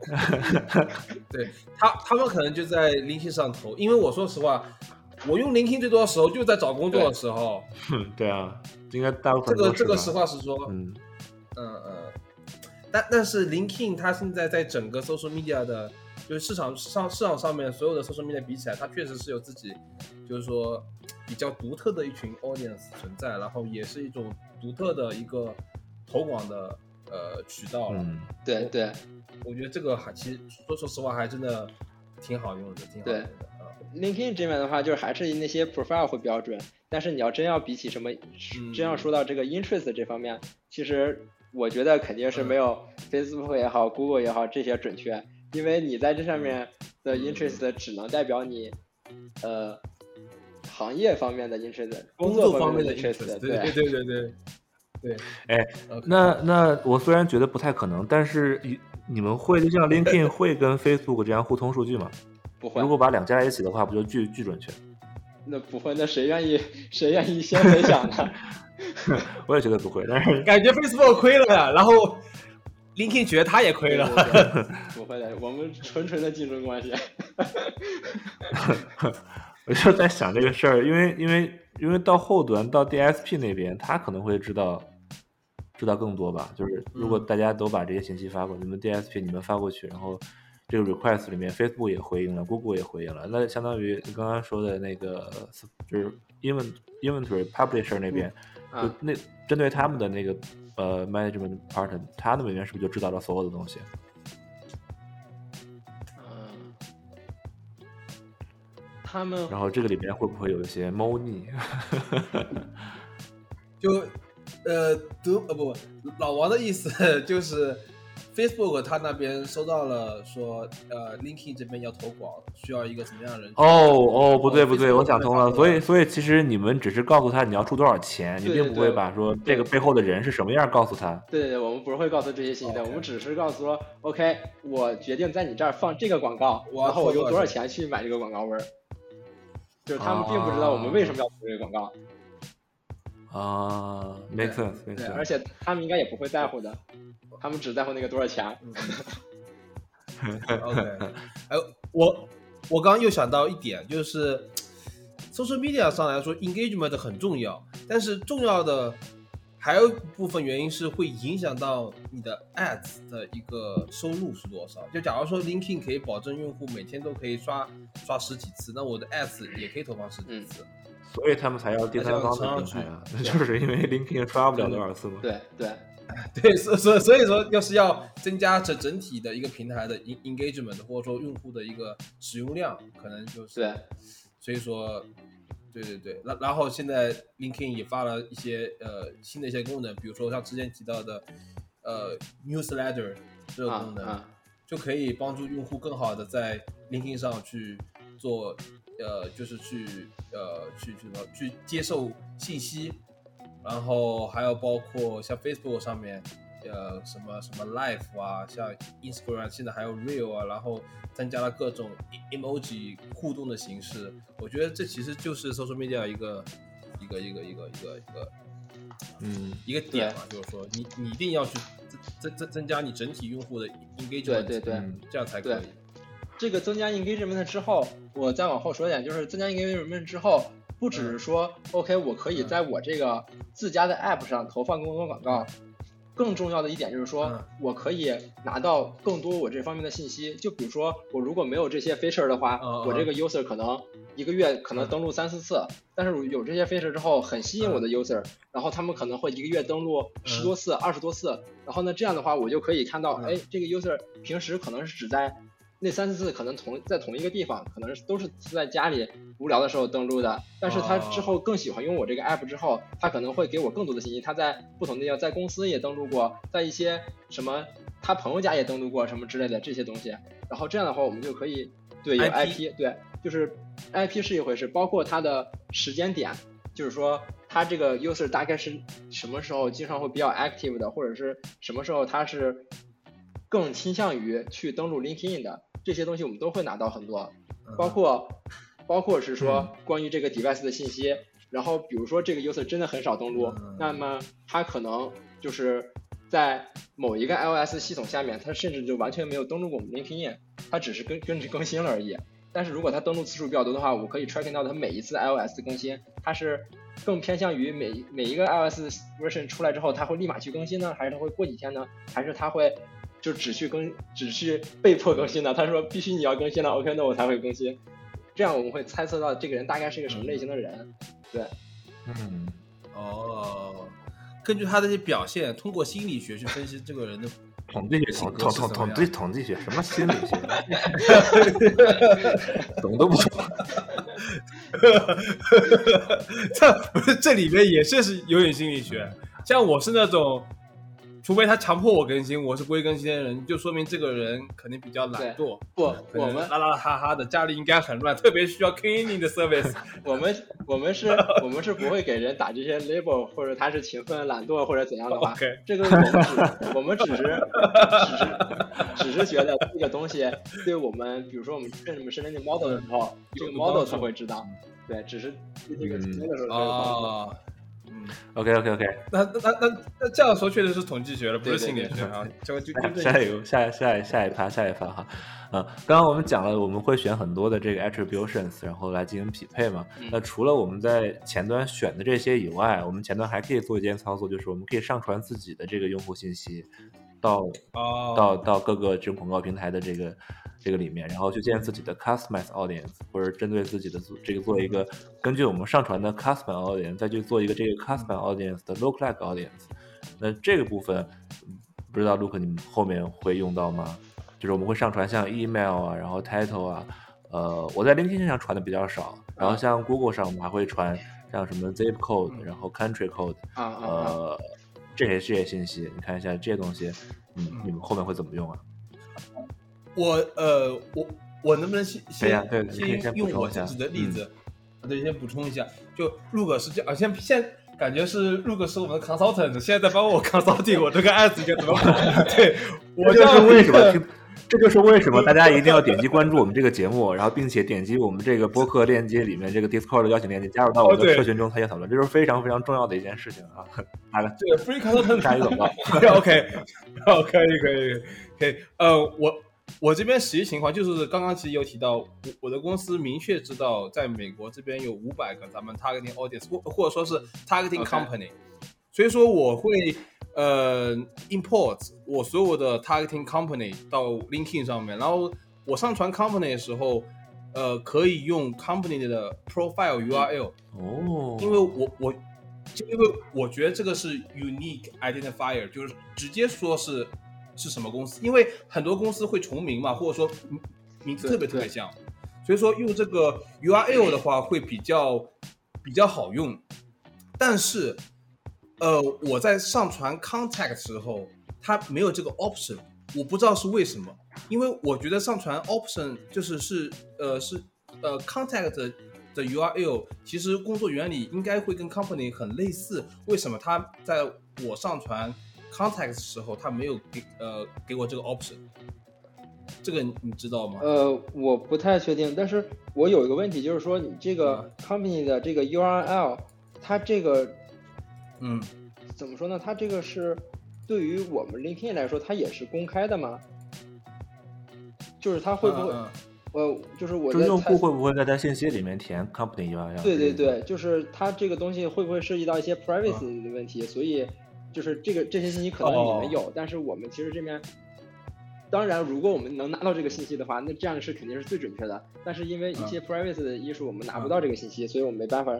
对他，他们可能就在 LinkedIn 上投，因为我说实话，我用 LinkedIn 最多的时候就在找工作的时候，哼，对啊，应该大部这分这个这个实话实说，嗯。嗯嗯，但但是 LinkedIn 它现在在整个 social media 的，就是市场上市场上面所有的 social media 比起来，它确实是有自己，就是说比较独特的一群 audience 存在，然后也是一种独特的一个投广的呃渠道了。嗯，对对。我觉得这个还其实说说实话还真的挺好用的，挺好用的。啊。，LinkedIn 这边的话，就是还是那些 profile 会比较准，但是你要真要比起什么，嗯真要说到这个 interest 这方面，其实我觉得肯定是没有 Facebook 也好，Google 也好这些准确，因为你在这上面的 interest 只能代表你，呃，行业方面的 interest，工作作方面的的 interest，对对对对对对。哎那那我虽然觉得不太可能，但是你你们会就像 LinkedIn 会跟 Facebook 这样互通数据吗？不会如，果把两加在一起的话，不就巨巨准确？那不会，那谁愿意谁愿意先分享呢？我也觉得不会，但是 感觉 Facebook 亏了呀，然后 LinkedIn 觉得他也亏了。不会的，我们纯纯的竞争关系。我就在想这个事儿，因为因为因为到后端到 DSP 那边，他可能会知道知道更多吧。就是如果大家都把这些信息发过，你们 DSP 你们发过去，然后这个 request 里面 Facebook 也回应了，Google 也回应了，那相当于你刚刚说的那个就是 invent inventory publisher 那边，就啊，那针对他们的那个呃 management partner，他那边是不是就知道了所有的东西？嗯，他们然后这个里面会不会有一些猫腻？就呃德呃不不，老王的意思就是 Facebook 他那边收到了说呃 LinkedIn 这边要投广，需要一个什么样的人？哦哦，不对不对我想通了。所以所以其实你们只是告诉他你要出多少钱，你对对并不会把说这个背后的人是什么样告诉他。对对对，我们不是会告诉这些信息的我们只是告诉说，OK，我决定在你这儿放这个广告，我要然后我投多少用多少钱去买这个广告位儿，就是他们并不知道我们为什么要投这个广告，啊，make sense 对，而。且他们应该也不会在乎的，他们只在乎那个多少钱。嗯 OK，哎，我我刚刚又想到一点，就是 social media 上来说，engagement 很重要，但是重要的还有一部分原因是会影响到你的 ads 的一个收入是多少。就假如说 LinkedIn 可以保证用户每天都可以刷刷十几次，那我的 ads 也可以投放十几次。所以他们才要第三方的平台啊，那 就是因为 LinkedIn 刷不了多少次嘛。对对。对，所所所以说，要是要增加整整体的一个平台的 engagement，或者说用户的一个使用量，可能就是。所以说，对对对，然然后现在 LinkedIn 也发了一些呃新的一些功能，比如说像之前提到的呃 newsletter 这个功能，就可以帮助用户更好的在 LinkedIn 上去做呃，就是去呃去去什么去接受信息。然后还有包括像 Facebook 上面，呃，什么什么 Live 啊，像 Instagram 现在还有 Real 啊，然后增加了各种 emoji 互动的形式。我觉得这其实就是 social media 一个一个一个一个一个一个，嗯，一个点嘛，就是说你你一定要去增增增加你整体用户的 engagement，对对对，这样才可以。这个增加 engagement 之后，我再往后说一点，就是增加 engagement 之后。不只是说，OK，我可以在我这个自家的 App 上投放更多广告，更重要的一点就是说，我可以拿到更多我这方面的信息。就比如说，我如果没有这些 feature 的话，我这个 user 可能一个月可能登录三四次，但是有这些 feature 之后，很吸引我的 user，然后他们可能会一个月登录十多次、二十多次，然后呢，这样的话我就可以看到，哎，这个 user 平时可能是只在。那三四次可能同在同一个地方，可能都是在家里无聊的时候登录的。但是他之后更喜欢用我这个 app 之后，他可能会给我更多的信息。他在不同的地方，在公司也登录过，在一些什么他朋友家也登录过什么之类的这些东西。然后这样的话，我们就可以对有 IP，对，就是 IP 是一回事，包括它的时间点，就是说他这个 user 大概是什么时候经常会比较 active 的，或者是什么时候他是更倾向于去登录 LinkedIn 的。这些东西我们都会拿到很多，包括包括是说关于这个 device 的信息，然后比如说这个 user 真的很少登录，那么他可能就是在某一个 iOS 系统下面，他甚至就完全没有登录过我们 LinkedIn，他只是跟跟着更新了而已。但是如果他登录次数比较多的话，我可以 tracking 到他每一次 iOS 的更新，他是更偏向于每每一个 iOS version 出来之后，他会立马去更新呢，还是他会过几天呢，还是他会？就只去更，只去被迫更新的。他说必须你要更新了，OK，那我才会更新。这样我们会猜测到这个人大概是一个什么类型的人。对，嗯，哦，根据他的这些表现，通过心理学去分析这个人的统计学，统统统统计统计学，什么心理学？懂都不懂。这不是这里面也是是有点心理学。像我是那种。除非他强迫我更新，我是不会更新的人，就说明这个人肯定比较懒惰。不，我们拉拉哈哈的，家里应该很乱，特别需要 cleaning 的 service。我们我们是，我们是不会给人打这些 label，或者他是勤奋、懒惰或者怎样的话。这个我们只，我们只是，只是，只是觉得这个东西对我们，比如说我们认什么是那个 model 的时候，这个 model 才会知道。对，只是这个那个时候啊。OK OK OK，那那那那那这样说确实是统计学了，不是心理学啊。就就下一个下下下一趴下一趴哈，嗯，刚刚我们讲了，我们会选很多的这个 attributions，然后来进行匹配嘛。那除了我们在前端选的这些以外，我们前端还可以做一件操作，就是我们可以上传自己的这个用户信息。到到到各个这种广告平台的这个这个里面，然后去建自己的 customize audience，或者针对自己的这个做一个根据我们上传的 customize audience，再去做一个这个 customize audience 的 lookalike audience。那这个部分不知道 Look 你们后面会用到吗？就是我们会上传像 email 啊，然后 title 啊，呃，我在 LinkedIn 上传的比较少，然后像 Google 上我们还会传像什么 zip code，然后 country code，呃。这些这些信息，你看一下这些东西，嗯，你们后面会怎么用啊？我呃，我我能不能先先先用我自己的例子？对，先补充一下，就 Look 是这样，先先感觉是 Look 是我们的 consultant，现在在帮我 consulting 我这个案子该怎么办？对，我就是为什么？这就是为什么大家一定要点击关注我们这个节目，然后并且点击我们这个播客链接里面这个 Discord 的邀请链接，加入到我们的社群中参与讨论，这是非常非常重要的一件事情啊！好了，这个 Free Content 下一个广告，OK，好，可以可以可以，呃，我我这边实际情况就是刚刚其实有提到，我我的公司明确知道，在美国这边有五百个咱们 targeting audience 或或者说是 targeting company，、所以说我会呃 import 我所有的 targeting company 到 LinkedIn 上面，然后我上传 company 的时候，呃，可以用 company 的 profile URL，、哦，因为我我就因为我觉得这个是 unique identifier，就是直接说是是什么公司，因为很多公司会重名嘛，或者说名名字特别特别像，所以说用这个 URL 的话会比较比较好用，但是呃我在上传 contact 时候，它没有这个 option，我不知道是为什么，因为我觉得上传 option 就是是呃是呃 contact 的的 URL，其实工作原理应该会跟 company 很类似，为什么它在我上传 contact 的时候，它没有给呃给我这个 option？这个你你知道吗？呃，我不太确定，但是我有一个问题，就是说你这个 company 的这个 URL，它这个嗯，怎么说呢？它这个是对于我们 LinkedIn 来说，它也是公开的吗？就是它会不会？嗯嗯呃，就是我就是在用户会不会在他信息里面填 company URL？对对对，就是它这个东西会不会涉及到一些 privacy 的问题？所以就是这个这些信息可能你们有，但是我们其实这边，当然如果我们能拿到这个信息的话，那这样是肯定是最准确的。但是因为一些 privacy 的因素，我们拿不到这个信息，所以我们没办法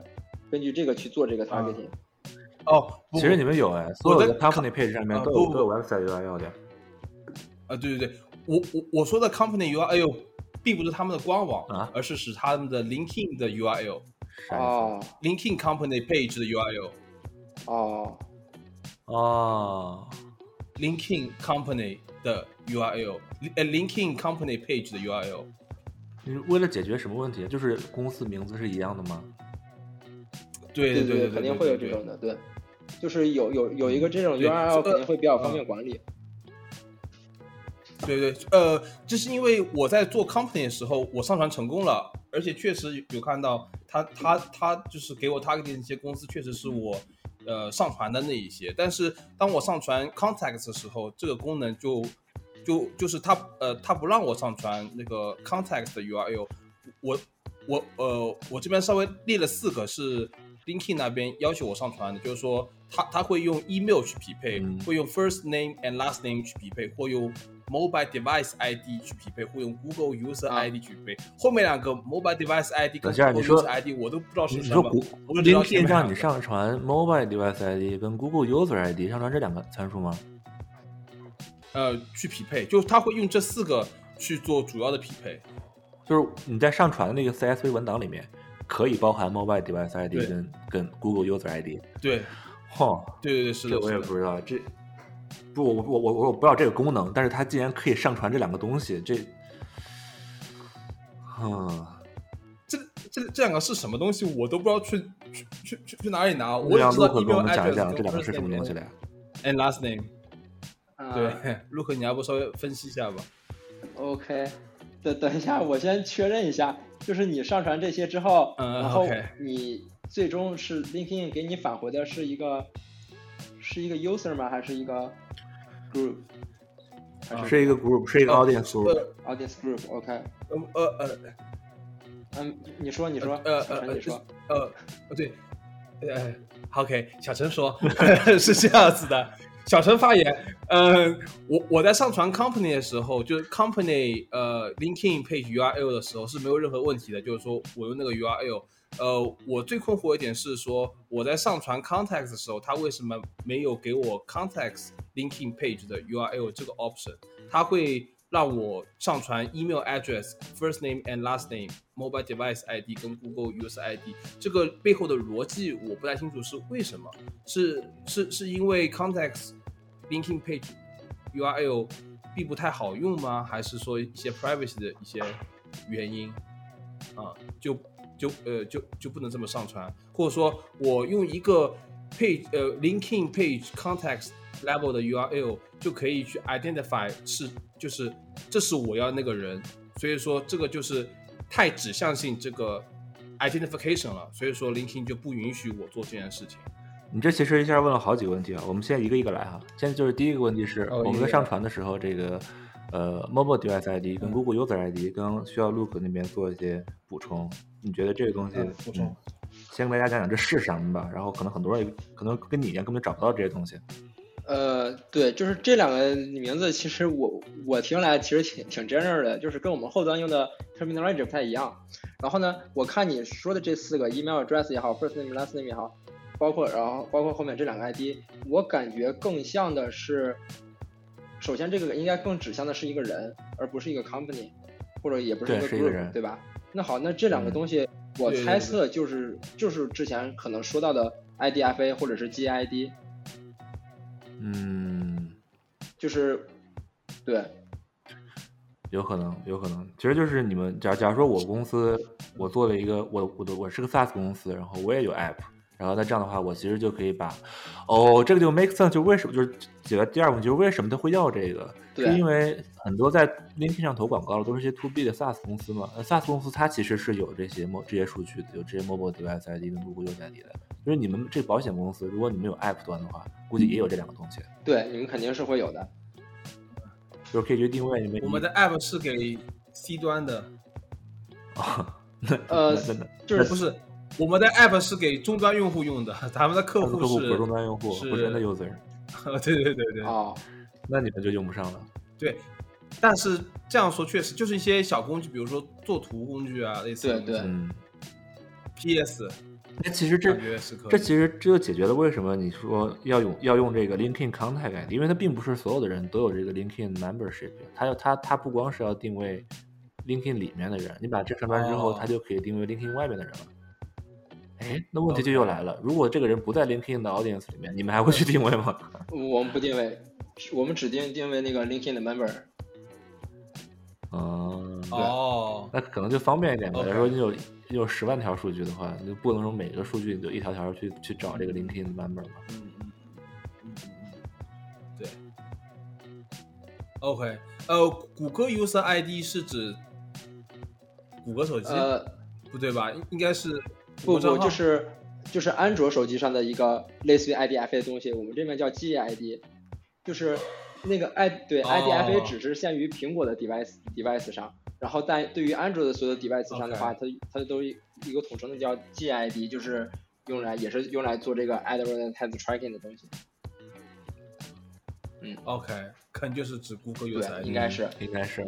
根据这个去做这个 targeting。哦，其实你们有哎，所有的 company page 上面都有都有 website URL 的。啊，对对对，我我我说的 company URL 并不是他们的官网，啊而是使他们的 LinkedIn 的意哦 company page 的 URL，LinkedIn 哦思？哦，company 的 URL，呃，LinkedIn company page 的 URL。为了解决什么问题？就是公司名字是一样的吗？对对对肯定会有这种的，对，就是有有有一个这种 URL 这个肯定会比较方嗯便管理。对对，呃，这是因为我在做 company 的时候，我上传成功了，而且确实有看到他他他就是给我 target 的一些公司，确实是我呃上传的那一些。但是当我上传 context 的时候，这个功能就就就是他呃他不让我上传那个 context 的 URL，我我呃我这边稍微列了四个是 LinkedIn 那边要求我上传的，就是说他他会用 email 去匹配，嗯会用 first name and last name 去匹配，或用 mobile device ID 去匹配，或用 Google user 啊 ID 去匹配。后面两个 mobile device ID 跟 Google user ID 我都不知道是什么，我就知道 LinkedIn 让你上传 mobile device ID 跟 Google user ID 上传这两个参数吗？呃去匹配，就他会用这四个去做主要的匹配。就是你在上传的那个 CSV 文档里面可以包含 mobile device ID 跟跟 Google user ID。对嚯，对对对，是的，这我也不知道，这不我我我我不知道这个功能，但是它竟然可以上传这两个东西，这，嗯，这这这两个是什么东西，我都不知道去去去去去哪里拿。我我让也知道 Luke 给我们讲一讲这两个是什么东西来。and last name。啊对，陆克，你要不稍微分析一下吧？OK，等等一下，我先确认一下，就是你上传这些之后，嗯然后你最终是 LinkedIn 给你返回的是一个是一个 user 吗？还是一个 group？还是一个 group，是一个 audience group。呃 audience group？OK，、呃呃呃嗯，你说，你说，呃呃你说，呃呃，对，呃，OK，小陈说 是这样子的。小陈发言，呃，我我在上传 company 的时候，就是 company 呃 linking page URL 的时候是没有任何问题的，就是说我用那个 URL。呃，我最困惑一点是说，我在上传 context 的时候，它为什么没有给我 context linking page 的 URL 这个 option？它会让我上传 email address、first name and last name、mobile device ID 跟 Google user ID。这个背后的逻辑我不太清楚是为什么？是是是因为 contacts linking page URL 并不太好用吗？还是说一些 privacy 的一些原因啊？就就呃就就不能这么上传，或者说我用一个 page 呃 linking page contacts level 的 URL 就可以去 identify 是就是这是我要那个人，所以说这个就是太指向性这个 identification 了，所以说 linking 就不允许我做这件事情。你这其实一下问了好几个问题啊，我们现在一个一个来哈。现在就是第一个问题是，我们在上传的时候，这个呃 mobile device ID 跟 Google user ID 跟需要 Look 那边做一些补充。你觉得这个东西嗯补充嗯先跟大家讲讲这是什么吧，然后可能很多人可能跟你一样根本找不到这些东西。呃，对，就是这两个名字，其实我我听来其实挺挺 general 的，就是跟我们后端用的 terminology 不太一样。然后呢，我看你说的这四个 email address 也好，first name last name 也好，包括然后包括后面这两个 ID，我感觉更像的是，首先这个应该更指向的是一个人，而不是一个 company，或者也不是一个人对吧？那好，那这两个嗯东西，我猜测就是就是之前可能说到的 IDFA 或者是 GID，嗯，就是对。有可能，有可能，其实就是你们，假假如说我公司我做了一个，我我的我是个 SaaS 公司，然后我也有 app，然后那这样的话，我其实就可以把，哦，这个就 make sense，就为什么就是解决第二个问题，就是为什么他会要这个，是对因为很多在 LinkedIn 上投广告的都是一些 to B 的 SaaS 公司嘛那，SaaS 公司它其实是有这些 mo 这些数据的，有这些 mobile device ID 跟 Google ID 的，就是你们这保险公司，如果你们有 app 端的话，估计也有这两个东西，对，你们肯定是会有的。就是可以去定位你们我们的 app 是给 C 端的，那呃就是不是我们的 app 是给终端用户用的，咱们的客户是客户不是终端用户，是不是 end user，对对对对哦，那你们就用不上了。对。但是这样说确实就是一些小工具，比如说做图工具啊，类似的对对嗯，PS，那其实这这其实这就解决了为什么你说要用要用这个 LinkedIn Contact ID，因为它并不是所有的人都有这个 LinkedIn Membership，它要它它不光是要定位 LinkedIn 里面的人，你把这上完之后，哦它就可以定位 LinkedIn 外面的人了。哎，那问题就又来了，如果这个人不在 LinkedIn 的 audience 里面，你们还会去定位吗？我们不定位，我们只定定位那个 LinkedIn 的 member。嗯，哦，那可能就方便一点吧。OK 假如说你有你有十万条数据的话，你就不能说每个数据你就一条条去去找这个 LinkedIn 的 member 嘛。嗯嗯嗯嗯嗯，对。OK，呃，谷歌 User ID 是指谷歌手机，呃，不对吧？应应该是不不，就是就是安卓手机上的一个类似于 IDFA 的东西，我们这边叫 GID，就是那个 i 对哦 IDFA 只是限于苹果的 device device 上，然后但对于安卓的所有 device 上的话，它它都一一个统称的叫 GID，就是用来也是用来做这个 advertisement tracking 的东西。嗯 OK，肯定就是指谷歌对，ID，应该是。应该是，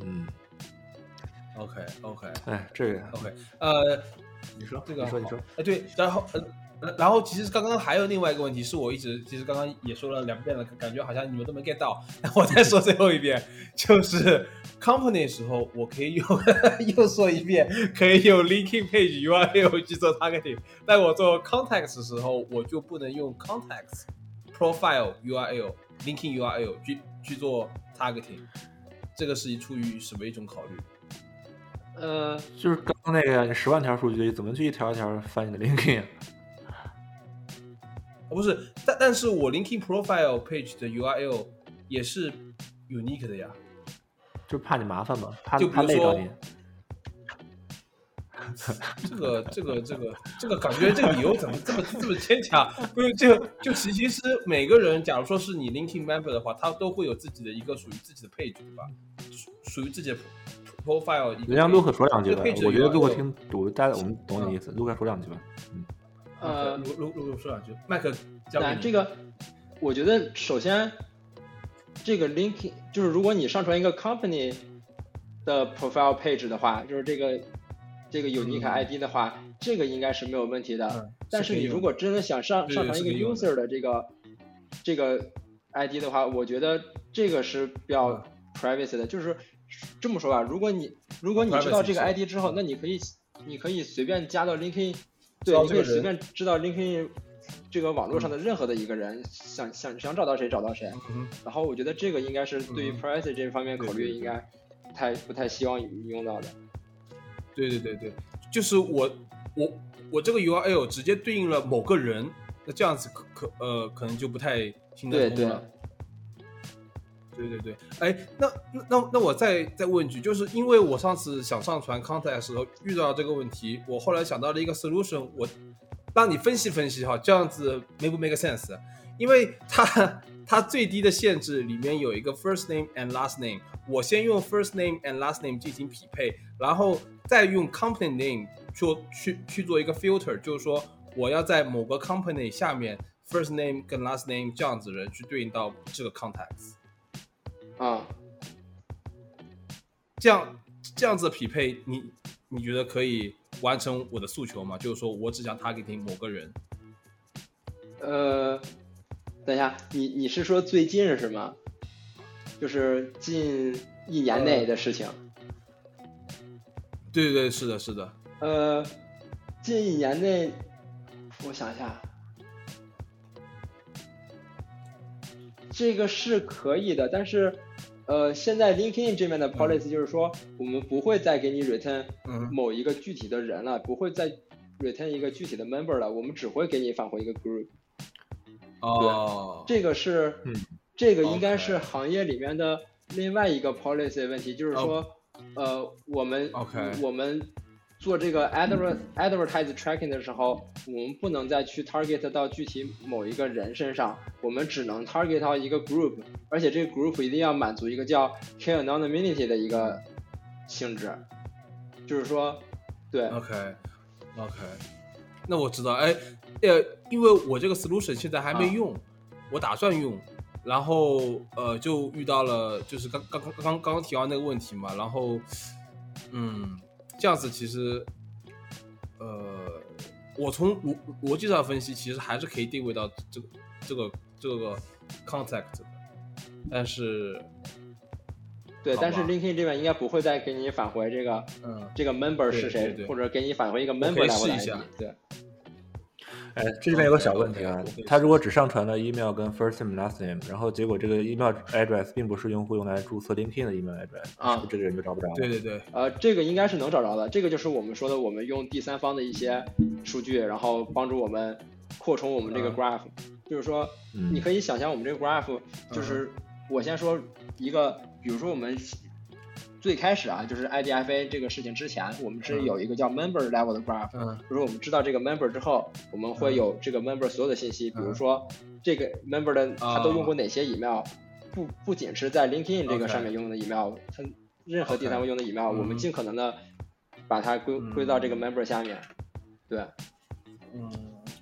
嗯，OK OK 哎，这个 OK，呃，你说，这个你说，你说，哎对，然后呃。呃然后其实刚刚还有另外一个问题，是我一直其实刚刚也说了两遍了，感觉好像你们都没 get 到。我再说最后一遍，就是 company 的时候，我可以用 又说一遍，可以用 linking page URL 去做 targeting，但我做 contacts 的时候，我就不能用 context profile URL linking URL 去去做 targeting。这个是出于什么一种考虑？呃，就是刚刚那个呀，你十万条数据怎么去一条一条翻你的 LinkedIn？不是，但但是我 linking profile page 的 URL 也是 unique 的呀。就怕你麻烦嘛，怕就怕累着你。这个这个这个这个感觉这个理由怎么这么这么牵强？不是，就就其其实每个人，假如说是你 linking member 的话，他都会有自己的一个属于自己的 page 对吧？属属于自己的 profile。你让 Luke 说两句吧我觉得 URL Luke 听，我大家我们懂你意思，Luke 说两句吧。呃，如如如说两句，麦克交给你。那这个，我觉得首先，这个 linking 就是如果你上传一个 company 的 profile page 的话，就是这个这个 unique 嗯 ID 的话，这个应该是没有问题的。嗯但是你如果真的想上上传一个 user 的这个这个 ID 的话，我觉得这个是比较嗯 privacy 的。就是这么说吧，如果你如果你知道这个 ID 之后，那你可以你可以随便加到 LinkedIn，对，你可以随便知道 LinkedIn 这个网络上的任何的一个人，想想想找到谁找到谁。嗯然后我觉得这个应该是对于嗯 privacy 这方面考虑，应该不太不太希望用到的。对对对对，就是我我我这个 URL 直接对应了某个人，那这样子可可呃可能就不太行得通了。对对对对对，哎，那那那那我再再问一句，就是因为我上次想上传 contact 的时候遇到这个问题，我后来想到了一个 solution，我让你分析分析哈，这样子 make 不 make sense？因为它它最低的限制里面有一个 first name and last name，我先用 first name and last name 进行匹配，然后再用 company name 做去去做一个 filter，就是说我要在某个 company 下面 first name 跟 last name 这样子人去对应到这个 contact 啊，这样这样子的匹配，你你觉得可以完成我的诉求吗？就是说我只想 targeting 某个人。呃，等一下，你你是说最近是吗？就是近一年内的事情。对对对，是的，是的。呃，近一年内，我想一下，这个是可以的，但是，呃，现在 LinkedIn 这边的 policy 就是说，我们不会再给你 return 嗯。某一个具体的人了，不会再 return 一个具体的 member 了，我们只会给你返回一个 group。哦，这个是，嗯。这个应该是行业里面的另外一个 policy 问题，就是说，呃，我们 OK 我们做这个 adver advertise tracking 的时候，我们不能再去 target 到具体某一个人身上，我们只能 target 到一个 group，而且这个 group 一定要满足一个叫 k anonymity 的一个性质，就是说，对，OK OK，那我知道，哎，呃，因为我这个 solution 现在还没啊。用，我打算用，然后呃，就遇到了就是刚刚刚刚刚刚提到那个问题嘛，然后嗯，这样子其实呃，我从逻逻辑上分析，其实还是可以定位到这个这个这个 contact 的，但是对，但是 LinkedIn 这边应该不会再给你返回这个嗯这个 member 是谁，对对或者给你返回一个 member 以 level 的试一下对。哎，这里面有个小问题啊他如果只上传了 email 跟 first name last name，然后结果这个 email address 并不是用户用来注册 LinkedIn 的 email address，啊这个人就找不着了？对对对，呃，这个应该是能找着的。这个就是我们说的，我们用第三方的一些数据，然后帮助我们扩充我们这个嗯 graph。就是说，嗯你可以想象我们这个 graph，就是我先说一个，比如说我们最开始啊，就是 IDFA 这个事情之前，我们是嗯。有一个叫 member level 的 graph。嗯。就是我们知道这个 member 之后，我们会有这个 member 所有的信息，比如嗯。说这个 member 的他都用过啊。哪些 email，不不仅是在 LinkedIn 这个上面用的 email，他任何第三方用的 email，我们嗯。尽可能的把它归归到这个嗯 member 下面。对，嗯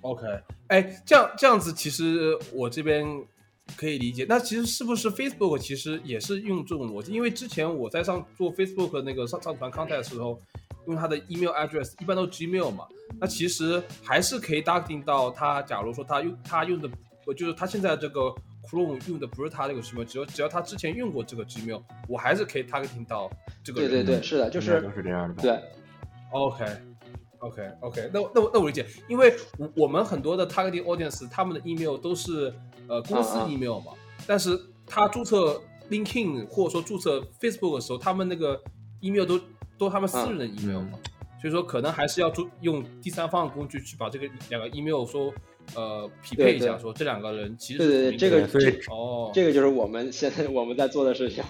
，OK，哎，这样这样子，其实我这边可以理解。那其实是不是 Facebook 其实也是用这种逻辑？因为之前我在上做 Facebook 那个上上传 content 的时候，用它的 email address 一般都是 Gmail 嘛，那其实还是可以 targeting 到他。假如说他用他用的，呃就是他现在这个 Chrome 用的不是他这个 Gmail，只要只要他之前用过这个 Gmail，我还是可以 targeting 到这个人。对对对，是的，就是都是这样的吧？对，OK。OK OK，那我那我那我理解，因为我我们很多的 targeting audience，他们的 email 都是呃公司 email 嘛，但是他注册 LinkedIn 或者说注册 Facebook 的时候，他们那个 email 都都他们私人的 email 嘛，所以说可能还是要注用第三方的工具去把这个两个 email 说呃匹配一下，说这两个人其实对对对，这个哦，这个就是我们现在我们在做的事情。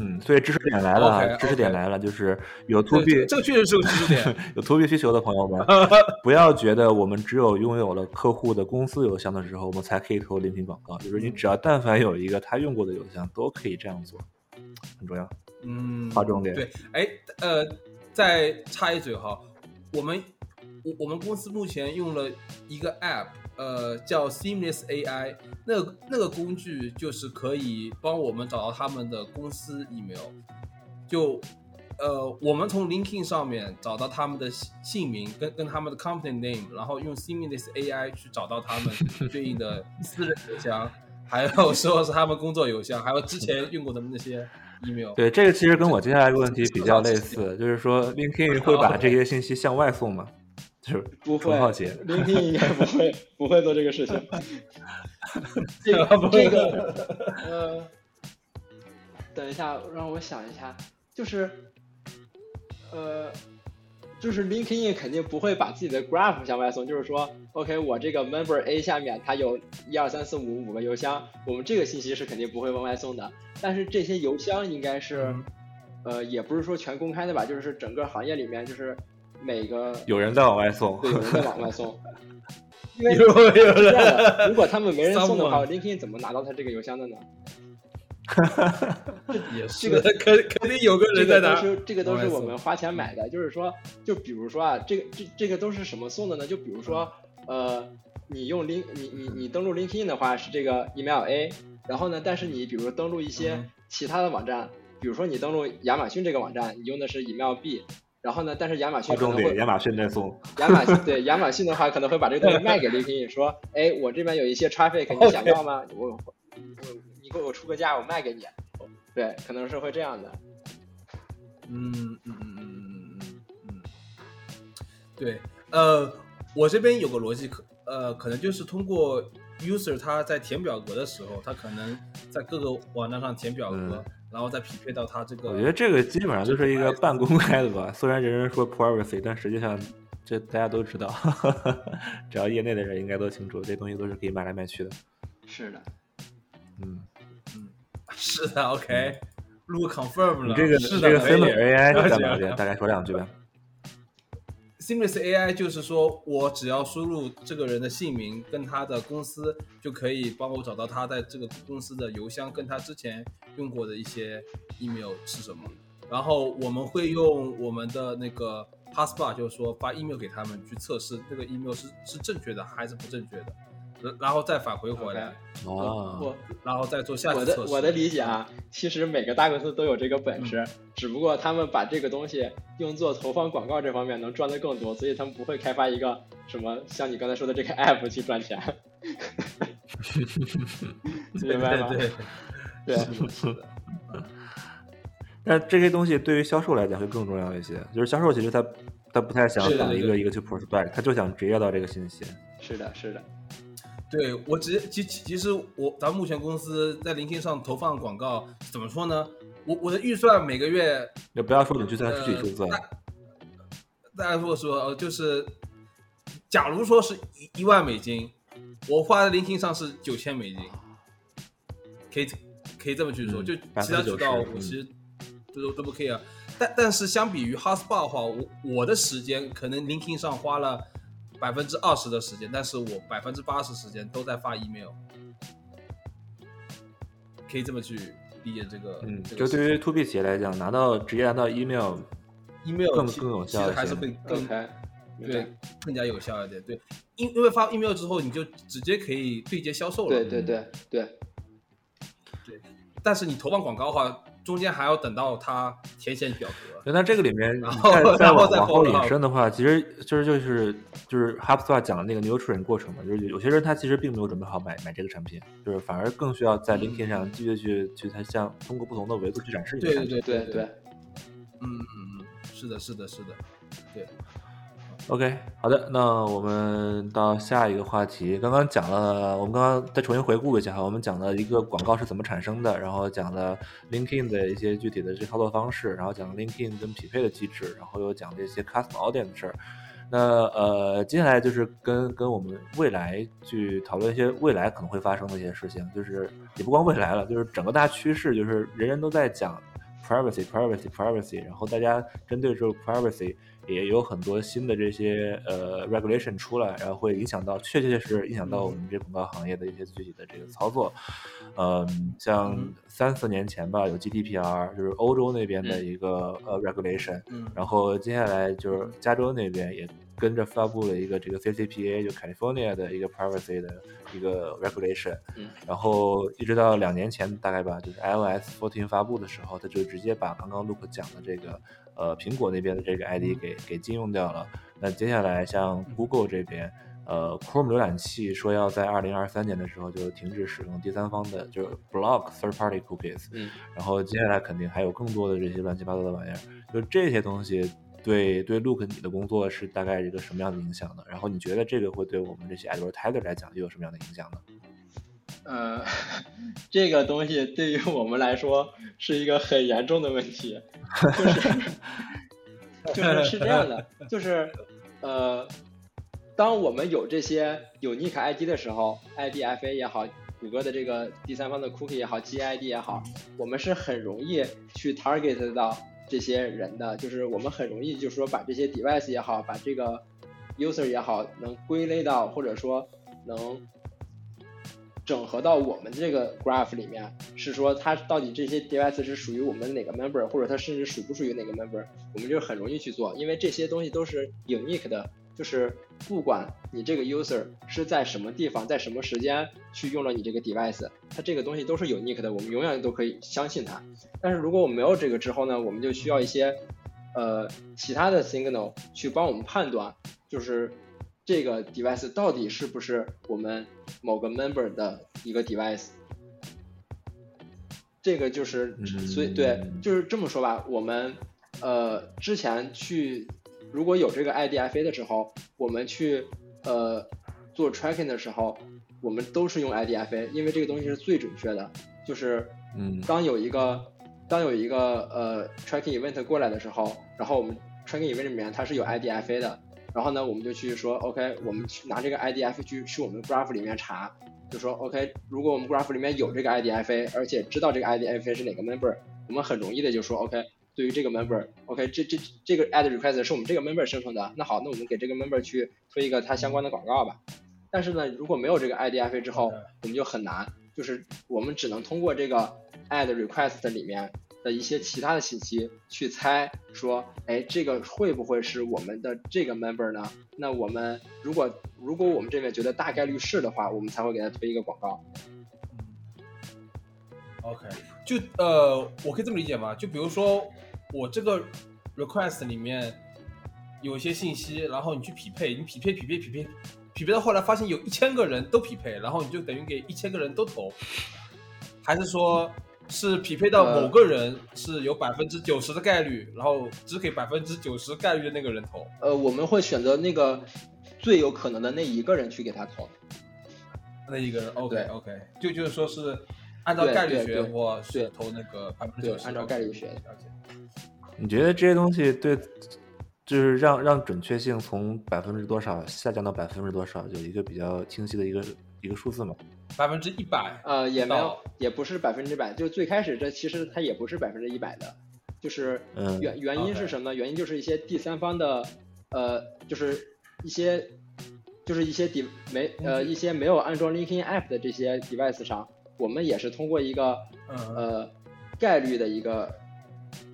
嗯，所以知识点来了啊 OK，知识点来了，就是有 to B，这个确实是个知识点，有 to B 需求的朋友们，不要觉得我们只有拥有了客户的公司邮箱的时候，我们才可以投礼品广告。就是你只要但凡有一个他用过的邮箱，都可以这样做，很重要。嗯，划重点对，哎，呃，再插一嘴哈，我们我我们公司目前用了一个 app，呃，叫 Seamless AI，那个那个工具就是可以帮我们找到他们的公司 email，就呃，我们从 LinkedIn 上面找到他们的姓姓名跟跟他们的 company name，然后用 Seamless AI 去找到他们 对应的私人邮箱，还有说是他们工作邮箱，还有之前用过的那些 email。对，这个其实跟我接下来一个问题比较类似，就是说 LinkedIn 会把这些信息向外送吗？就是不会纯好奇。，LinkedIn 应该不会不会做这个事情。这个这个呃，等一下，让我想一下，就是呃，就是 LinkedIn 肯定不会把自己的 graph 向外送，就是说，OK，我这个 member A 下面它有一二三四五五个邮箱，我们这个信息是肯定不会往外送的，但是这些邮箱应该是。嗯呃，也不是说全公开的吧，就是整个行业里面，就是每个有人在往外送，对，有人在往外送。因为这样，的，如果他们没人送的话 Someone，LinkedIn 怎么拿到他这个邮箱的呢？也是这个 肯肯定有个人在拿。个都是这个都是我们花钱买的，就是说，就比如说啊，这个这这个都是什么送的呢？就比如说，呃，你用 Link 你你你登录 LinkedIn 的话是这个 email A，然后呢，但是你比如说登录一些嗯其他的网站，比如说你登录亚马逊这个网站，你用的是 email B，然后呢？但是亚马逊会，亚马逊在送。亚马逊对亚马逊的话，可能会把这个东西卖给李平，说：“哎，我这边有一些 traffic，你想要吗？我我你给我出个价，我卖给你。”对，可能是会这样的。嗯嗯嗯嗯嗯嗯嗯。对，呃，我这边有个逻辑，可呃，可能就是通过 user，他在填表格的时候，他可能在各个网站上填表格。然后再匹配到他这个。我觉得这个基本上就是一个半公开的吧，虽然人人说 privacy，但实际上这大家都知道，只要业内的人应该都清楚，这东西都是可以卖来卖去的。是的。嗯嗯，是的，OK，录 confirm 了。你这个是，这个 f a m i l AI 了解是干嘛的？大概说两句呗。Simless AI 就是说我只要输入这个人的姓名跟他的公司，就可以帮我找到他在这个公司的邮箱跟他之前用过的一些 email 是什么。然后我们会用我们的那个 Passbar，就是说发 email 给他们去测试这个 email 是是正确的还是不正确的，然然后再返回回来，哦，我然后再做下我次测试。的我的理解啊，其实每个大公司都有这个本嗯事，只不过他们把这个东西用作投放广告这方面能赚的更多，所以他们不会开发一个什么像你刚才说的这个 app 去赚钱。明白吗？对对对是的，是的。但这些东西对于销售来讲会更重要一些，就是销售其实他他不太想是的对对等一个一个去 prospect，他就想直接到这个信息。是的，是的，对我直接其其其实我咱们目前公司在 LinkedIn 上投放广告，怎么说呢？我我的预算每个月，也不要说你去算呃具体数字，大大家如果说呃，就是假如说是一一万美金，我花在 LinkedIn 上是九千美金，可以可以这么去说，嗯就其他渠道我其实都都不 care。但但是相比于 Hotspot 的话，我我的时间可能 LinkedIn 上花了百分之二十的时间，但是我百分之八十时间都在发 email，可以这么去理解这个。嗯，这个就对于 to B 企业来讲，拿到直接拿到 email，email 更更有其实还是更明对。更加有效一点。对，因因为发 email 之后，你就直接可以对接销售了。对对对对对，但是你投放广告的话，中间还要等到他填写表格。那这个里面然后再 往往后 follow 引申的话，其实就是就是就是 HubSpot 讲的那个 nurturing 过程嘛，就是有些人他其实并没有准备好买买这个产品，就是反而更需要在 LinkedIn 上继续去去他向通过不同的维度去展示你的对产品。对对对，嗯嗯嗯，是的，是的，是的，对。OK，好的，那我们到下一个话题。刚刚讲了，我们刚刚再重新回顾一下哈，我们讲了一个广告是怎么产生的，然后讲了 LinkedIn 的一些具体的这操作方式，然后讲了 LinkedIn 跟匹配的机制，然后又讲了一些 Custom Audience 的事儿。那呃，接下来就是跟跟我们未来去讨论一些未来可能会发生的一些事情，就是也不光未来了，就是整个大趋势，就是人人都在讲 privacy privacy privacy，然后大家针对这个 privacy 也有很多新的这些呃 regulation 出来，然后会影响到确确实实影响到我们这广告行业的一些具体的这个操作。嗯，像嗯。三四年前吧，有 GDPR，就是欧洲那边的一个、呃 regulation，嗯。然后接下来就是加州那边也跟着发布了一个这个 CCPA，就 California 的一个 privacy 的一个 regulation，嗯。然后一直到两年前大概吧，就是 iOS 14发布的时候，它就直接把刚刚 Luke 讲的这个呃苹果那边的这个 ID 给给禁用掉了。那接下来像 Google 这边。呃，Chrome 浏览器说要在二零二三年的时候就停止使用第三方的，就是 block third-party cookies。嗯，然后接下来肯定还有更多的这些乱七八糟的玩意儿，就这些东西对对 Look 你的工作是大概一个什么样的影响呢？然后你觉得这个会对我们这些 advertiser 来讲又有什么样的影响呢？呃，这个东西对于我们来说是一个很严重的问题，就是就是是这样的，就是呃，当我们有这些 unique ID 的时候，IDFA 也好，谷歌的这个第三方的 cookie 也好，GID 也好，我们是很容易去 target 到这些人的，就是我们很容易就是说把这些 device 也好，把这个 user 也好，能归类到或者说能整合到我们这个 graph 里面，是说它到底这些 device 是属于我们哪个 member，或者它甚至属不属于哪个 member，我们就很容易去做，因为这些东西都是 unique 的，就是不管你这个 user 是在什么地方，在什么时间去用了你这个 device，它这个东西都是 unique 的，我们永远都可以相信它。但是如果我们没有这个之后呢，我们就需要一些呃其他的 signal 去帮我们判断，就是这个 device 到底是不是我们某个 member 的一个 device。这个就是，嗯所以对，就是这么说吧，我们呃之前去如果有这个 IDFA 的时候，我们去呃做 tracking 的时候，我们都是用 IDFA，因为这个东西是最准确的，就是嗯当有一个当有一个呃 tracking event 过来的时候，然后我们 tracking event 里面它是有 IDFA 的，然后呢，我们就去说 OK，我们去拿这个 IDFA 去去我们 graph 里面查，就说 OK，如果我们 graph 里面有这个 IDFA，而且知道这个 IDFA 是哪个 member，我们很容易的就说 OK，对于这个 member，OK，这这这个 add request 是我们这个 member 生成的，那好，那我们给这个 member 去推一个它相关的广告吧。但是呢，如果没有这个 IDFA 之后我们就很难，就是我们只能通过这个 add request 里面的一些其他的信息去猜说，哎，这个会不会是我们的这个 member 呢？那我们如果如果我们这边觉得大概率是的话，我们才会给他推一个广告。OK，就呃，我可以这么理解吗？就比如说我这个 request 里面有一些信息，然后你去匹配，你匹配匹配匹配匹配到后来发现有一千个人都匹配，然后你就等于给一千个人都投，还是说是匹配到某个人是有百分之九十的概率，然后只给百分之九十概率的那个人投？呃，我们会选择那个最有可能的那一个人去给他投。那一个人，OK OK，就就是说是按照概率学，对对或是投那个百分之九十，对按照概率学了解。你觉得这些东西对，就是让让准确性从百分之多少下降到百分之多少，有一个比较清晰的一个一个数字吗？百分之一百，呃，也没有，也不是百分之百。就最开始这其实它也不是百分之一百的，就是嗯原原因是什么呢？原因就是一些第三方的，呃，就是一些就是一些 de 没呃一些没有安装 Linkin App 的这些 device 上，我们也是通过一个嗯，呃概率的一个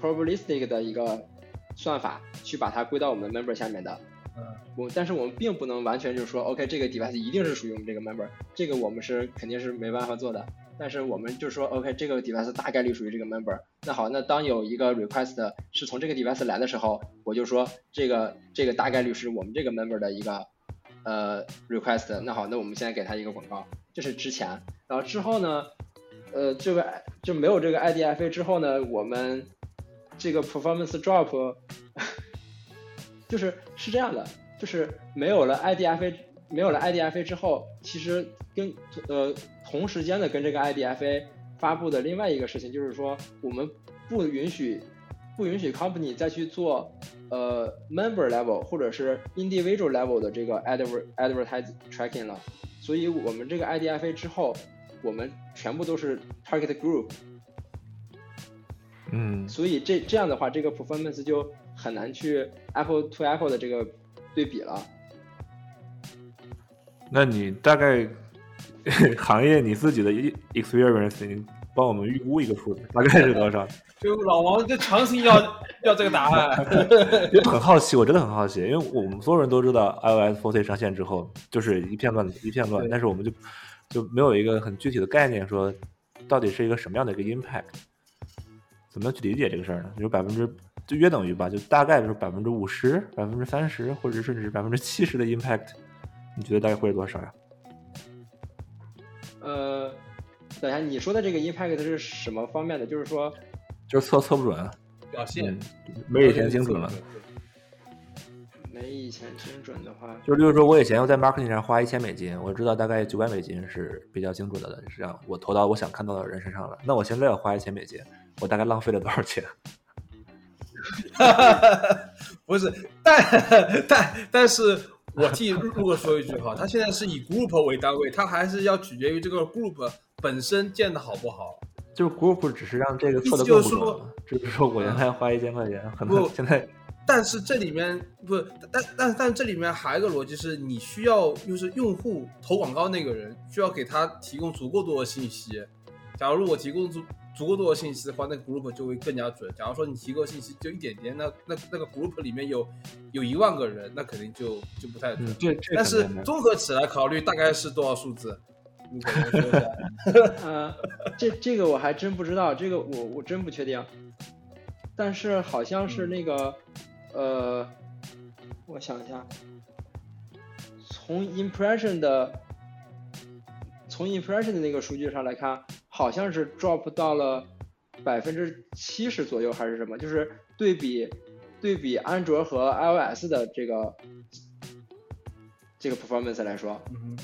probabilistic 的一个算法去把它归到我们 member 下面的。我但是我们并不能完全就是说，OK，这个 device 一定是属于我们这个 member，这个我们是肯定是没办法做的。但是我们就是说，OK，这个 device 大概率属于这个 member。那好，那当有一个 request 是从这个 device 来的时候，我就说这个这个大概率是我们这个 member 的一个呃 request。那好，那我们现在给他一个广告，这是之前。然后之后呢，呃，这个就没有这个 IDFA 之后呢，我们这个 performance drop 就是是这样的，就是没有了 IDFA，没有了 IDFA 之后，其实跟呃同时间的跟这个 IDFA 发布的另外一个事情就是说，我们不允许不允许 company 再去做呃 member level 或者是 individual level 的这个 adver advertise tracking 了，所以我们这个 IDFA 之后，我们全部都是 target group，嗯所以这这样的话，这个 performance 就很难去 apple to apple 的这个对比了。那你大概 行业你自己的 e- experience，你帮我们预估一个数字，大概是多少？就老王就强行要要这个答案，因为很好奇，我真的很好奇，因为我们所有人都知道 iOS 14上线之后就是一片乱一片乱，但是我们就就没有一个很具体的概念，说到底是一个什么样的一个 impact，怎么样去理解这个事儿呢？就是百分之就约等于吧，就大概就是百分之五十、百分之三十，或者甚至是百分之七十的 impact，你觉得大概会是多少呀？呃，等一下，你说的这个 impact 是什么方面的？就是说，就是测测不准，表现嗯，没以前精准了。没以前精准的话，就就是说，我以前要在 marketing 上花一千美金，我知道大概九百美金是比较精准的，是让我投到我想看到的人身上了。那我现在要花一千美金，我大概浪费了多少钱？不是，但但但是我替路路哥说一句哈，他现在是以 group 为单位，他还是要取决于这个 group 本身建的好不好。就是 group 只是让这个做的意思就是说更不，只是说我原来花一千块钱，可能现在但是这里面不，但但但这里面还有一个逻辑是，你需要就是用户投广告那个人需要给他提供足够多的信息。假如我提供足足够多的信息的话，那个 group 就会更加准。假如说你提供信息就一点点，那那那个 group 里面有有一万个人，那肯定就就不太准。嗯，这这但是综合起来考虑，大概是多少数字？你可能说一下。呃，这这个我还真不知道，这个我我真不确定。但是好像是那个，呃，我想一下，从 impression 的从 impression 的那个数据上来看，好像是 drop 到了百分之七十左右，还是什么？就是对比对比安卓和 iOS 的这个这个 performance 来说，嗯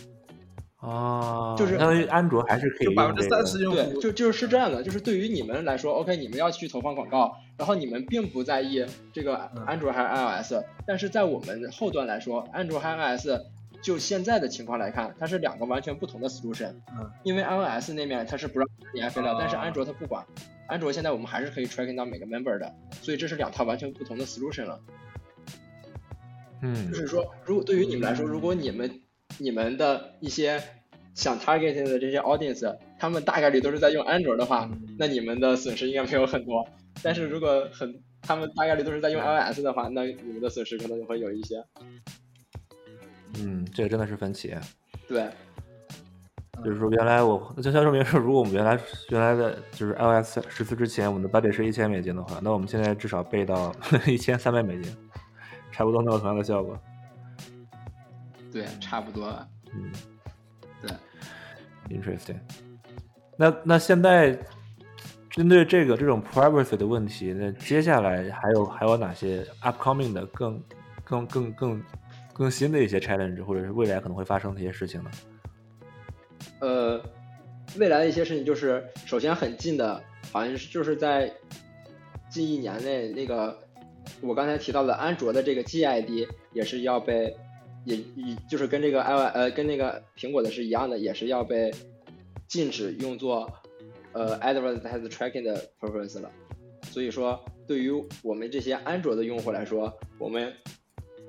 啊，就是相当于安卓还是可以就百分之三十用对，就就是这样的，就是对于你们来说，OK，你们要去投放广告，然后你们并不在意这个嗯安卓还是 iOS，、但是在我们后端来说，安卓和 iOS 就现在的情况来看，它是两个完全不同的 solution。嗯，因为 iOS 那面它是不让你安飞了，啊但是安卓它不管，安卓现在我们还是可以 tracking 到每个 member 的，所以这是两套完全不同的 solution 了。嗯就是说，如果对于你们来说，如果你们你们的一些想 targeting 的这些 audience，他们大概率都是在用安卓的话，嗯那你们的损失应该没有很多。但是如果很他们大概率都是在用 iOS 的话，那你们的损失可能就会有一些。嗯，这个真的是分歧。对，就是说，原来我就像说明说，如果我们原来原来的就是 iOS 十四之前，我们的 budget 是一千美金的话，那我们现在至少背到一千三百美金，差不多能有同样的效果。对，差不多了。嗯对，，interesting。那那现在针对这个这种 privacy 的问题，那接下来还有还有哪些 upcoming 的更更更更更新的一些 challenge，或者是未来可能会发生的一些事情呢？呃，未来的一些事情就是，首先很近的，好像是就是在近一年内，那个我刚才提到的安卓的这个 GID 也是要被，也也就是跟这个 i 呃跟那个苹果的是一样的，也是要被禁止用作呃 advertise tracking 的 purpose 了。所以说，对于我们这些安卓的用户来说，我们